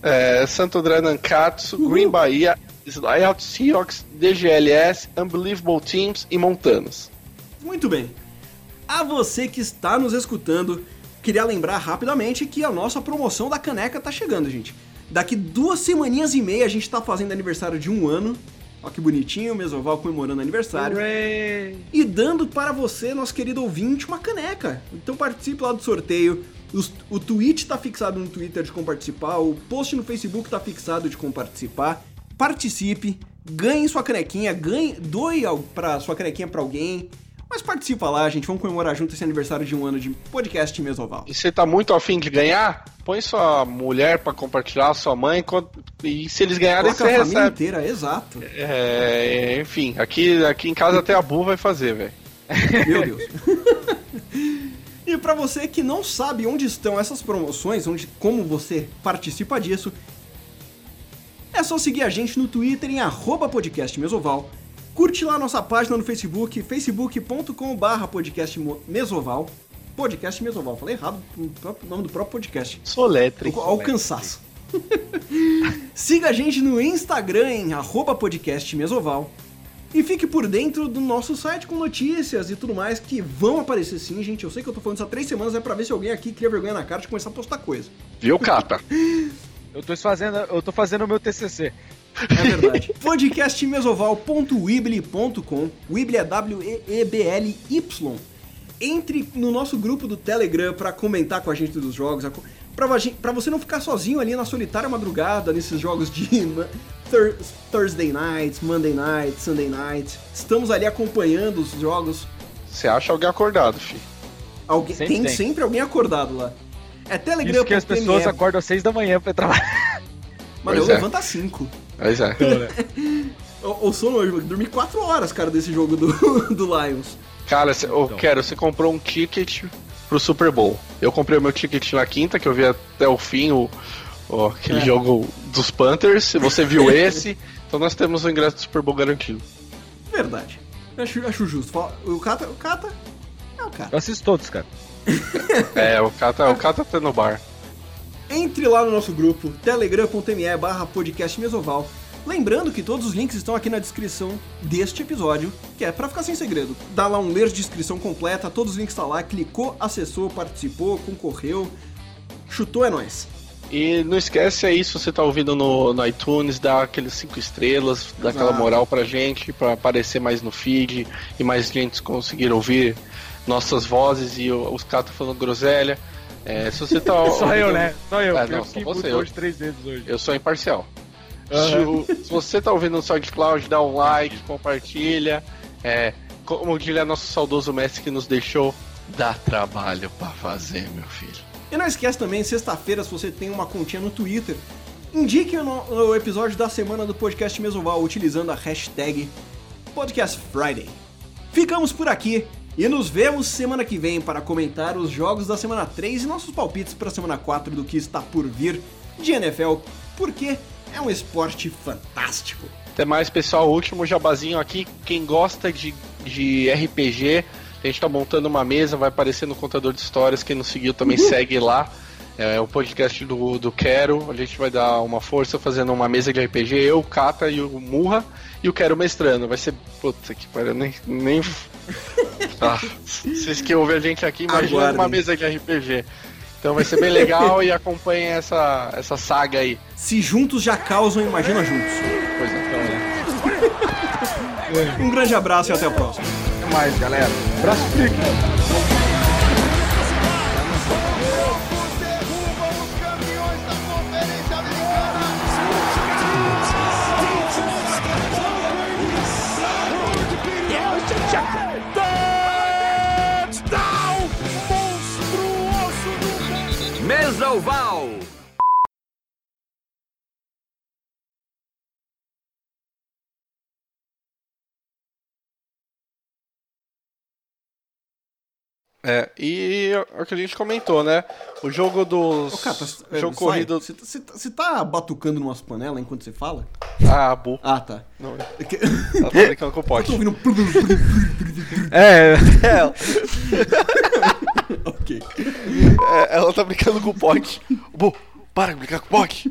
eh, Santo André Nankatsu, Green Bahia, Slyout Seahawks, DGLS, Unbelievable Teams e Montanos. Muito bem. A você que está nos escutando, queria lembrar rapidamente que a nossa promoção da caneca tá chegando, gente. Daqui duas semaninhas e meia a gente tá fazendo aniversário de um ano. Ó que bonitinho, o Mesoval comemorando aniversário. E dando para você, nosso querido ouvinte, uma caneca. Então participe lá do sorteio. Os- o tweet tá fixado no Twitter de como participar, o post no Facebook tá fixado de como participar. Participe, ganhe sua canequinha, ganhe, doe pra sua canequinha pra alguém. Mas participa lá, gente. Vamos comemorar junto esse aniversário de um ano de podcast Mesoval. E você tá muito afim de ganhar? Põe sua mulher pra compartilhar, sua mãe, e se eles ganharem, Coloca você a família recebe. inteira, exato. É, enfim, aqui, aqui em casa até a Bu vai fazer, velho. Meu Deus. <laughs> e pra você que não sabe onde estão essas promoções, onde, como você participa disso, é só seguir a gente no Twitter em arroba podcast mesoval. Curte lá nossa página no Facebook, facebook.com.br podcast mesoval. Podcast mesoval, falei errado o próprio nome do próprio podcast. Soletre. Ao cansaço. <laughs> Siga a gente no Instagram em arroba podcast mesoval. E fique por dentro do nosso site com notícias e tudo mais que vão aparecer sim, gente. Eu sei que eu tô falando isso há três semanas, é pra ver se alguém aqui cria vergonha na cara de começar a postar coisa. Viu, Cata? <laughs> Eu tô fazendo, eu tô fazendo o meu TCC. É verdade. <laughs> Podcastmesoval.weebly.com Weebly é W-E-E-B-L-Y. Entre no nosso grupo do Telegram pra comentar com a gente dos jogos, a co- pra, va- pra você não ficar sozinho ali na solitária madrugada nesses jogos de <laughs> Thursday nights, Monday nights, Sunday nights. Estamos ali acompanhando os jogos Você acha alguém acordado, fi. Alguém, Sempre tem, tem. sempre alguém acordado lá. É Telegram. Isso que as pessoas acordam às 6 da manhã pra trabalhar. Mano, eu Pois é. levanto às 5. Mas é. O, o sono hoje, eu dormi 4 horas, cara, desse jogo do, <laughs> do Lions. Cara, cê, eu Então. quero, você comprou um ticket pro Super Bowl. Eu comprei o meu ticket na quinta, que eu vi até o fim o, o- aquele É. jogo dos Panthers. Você viu <laughs> esse, então nós temos o ingresso do Super Bowl garantido. Verdade. Eu Acho, acho justo. O Kata, o Kata é o Kata. Eu assisto todos, cara. <laughs> É, o Kata, o Kata tá no bar. Entre lá no nosso grupo, telegram.me barra podcast mesoval. Lembrando que todos os links estão aqui na descrição deste episódio, que é pra ficar sem segredo. Dá lá um ler de descrição completa, todos os links estão lá, clicou, acessou, participou, concorreu, chutou é nóis. E não esquece aí, se você tá ouvindo no, no iTunes, dá aqueles cinco estrelas, dá aquela Exato. moral pra gente, pra aparecer mais no feed e mais gente conseguir ouvir nossas vozes e os caras falando groselha. É, se você tá <laughs> Só eu, ouvindo- né? Só eu. É, porque não, eu só você, eu- hoje três vezes hoje. Eu sou imparcial. Se, Aham. o- se você tá ouvindo no SoundCloud, dá um like, compartilha. É, como diria nosso saudoso mestre que nos deixou, dá trabalho pra fazer, meu filho. E não esquece também, sexta-feira, se você tem uma continha no Twitter, indique no, no episódio da semana do podcast Mesoval utilizando a hashtag Podcast Friday. Ficamos por aqui e nos vemos semana que vem para comentar os jogos da semana 3 e nossos palpites para a semana 4 do que está por vir de NFL, porque é um esporte fantástico. Até mais, pessoal. Último jabazinho aqui. Quem gosta de, de RPG, a gente tá montando uma mesa, vai aparecer no contador de histórias. Quem não seguiu também <laughs> segue lá. É o podcast do, do Quero. A gente vai dar uma força fazendo uma mesa de RPG. Eu, o Kata e o Murra. E o Quero mestrando. Vai ser. Puta que pariu, nem. nem... <laughs> Ah, vocês que ouvem a gente aqui, imagina Aguardem. uma mesa de RPG. Então vai ser bem legal e acompanhem essa, essa saga aí. Se juntos já causam, imagina juntos. Pois é. <laughs> Um grande abraço e até a próxima. Até mais, galera. Abraço, Frick. É, e é o que a gente comentou, né? O jogo dos. Ô, Cata, o jogo é, corrido. Você tá- tá- tá batucando numas panelas enquanto você fala? Ah, bu. Ah, tá. Não, É que- ela tá brincando com o Eu pote. tô ouvindo. É, ok. É, ela tá brincando com o pote. Bu, para de brincar com o pote.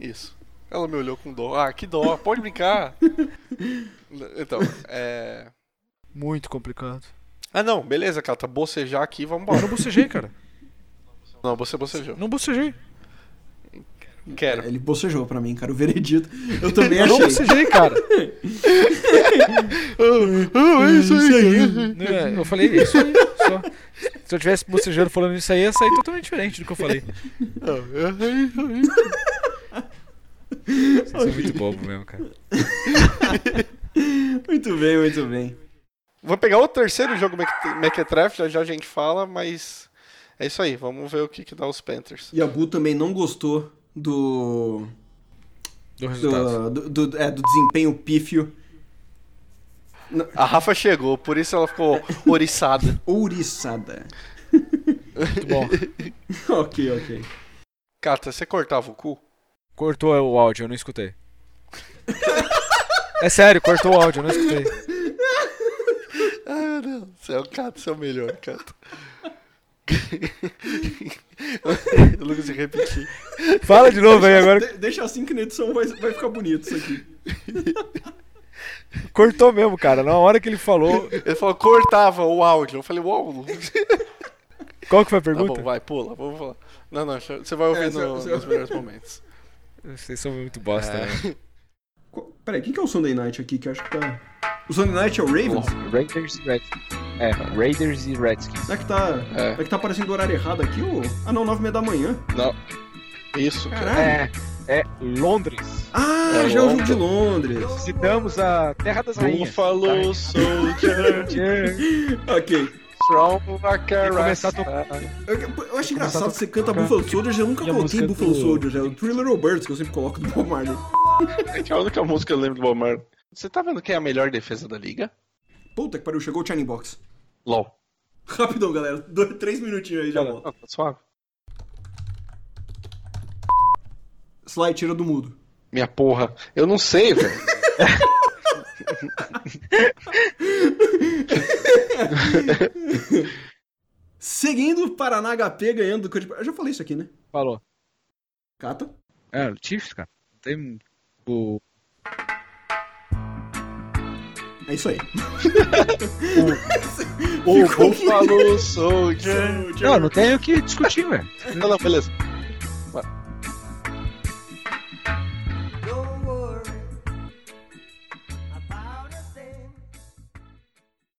Isso. Ela me olhou com dó. Ah, que dó, pode brincar. <laughs> Então, é. <laughs> muito complicado. Ah, não, beleza, cara, tá bocejar aqui, vamos Eu não bocejei, cara. Não, você bocejou. Não bocejei. Quero. Ele bocejou pra mim, cara, o veredito. Eu também <laughs> Eu não achei. bocejei, cara. Ah, <laughs> é isso aí. É, Eu falei isso aí, só. Se eu tivesse bocejando falando isso aí, ia sair totalmente diferente do que eu falei. <laughs> Vocês são muito bobo mesmo, cara. Muito bem, muito bem. Vou pegar o terceiro jogo Meque- Mequetrefe, já já a gente fala, mas é isso aí, vamos ver o que, que dá os Panthers. E a Bu também não gostou do. Do resultado. Do, do, do- é, do desempenho pífio. A Rafa chegou, por isso ela ficou oriçada. <laughs> Ouriçada. Muito bom. <laughs> ok, ok. Cata, você cortava o cu? Cortou o áudio, eu não escutei. <laughs> É sério, cortou o áudio, eu não escutei. Ah, não. Você é o Cata, você é o melhor, Cata. eu não consigo repetir. Fala de novo aí agora. De- deixa assim que na edição vai, vai ficar bonito isso aqui. <laughs> Cortou mesmo, cara. Na hora que ele falou. Ele falou, cortava o áudio. Eu falei, uau. Qual que foi a Tá pergunta? bom, vai, pula, vamos falar. Não, não, você vai ouvir É, no- você- nos você- melhores momentos. Vocês são muito bosta, É. né? Peraí, quem que é o Sunday Night aqui que eu acho que tá. O Sunday Night é o Ravens? Raiders e Redskins. É, Raiders e Redskins. Será que tá. É. É. que tá aparecendo o horário errado aqui? Ou... Ah não, 9 h da manhã. Não. Isso, cara. Caralho. É, é Londres. Ah, É já é o jogo de Londres. Visitamos a Terra das Rainhas. Buffalo Soldier <laughs> Ok. From a E começar a. Eu, eu acho engraçado, você canta. Buffalo Soldiers, eu nunca coloquei Buffalo do- Soldiers, é o Three Little Birds que eu sempre coloco do Bob Marley. <laughs> É a única música que eu lembro do Bob Marley. Você tá vendo quem é a melhor defesa da liga? Puta que pariu, chegou o Shining Box. LOL. Rapidão, galera. Dois, três minutinhos aí, já volto. Não, tá suave. Sly, tira do mudo. Minha porra. Eu não sei, velho. <laughs> Seguindo, Paraná HP ganhando do Curitiba. Eu já falei isso aqui, né? Falou. Cata. É, o Chiefs, cara. Tem o. É isso aí. <laughs> O Ficou Buffalo Soldier. Não, não tem o que discutir, velho. Não, não, beleza.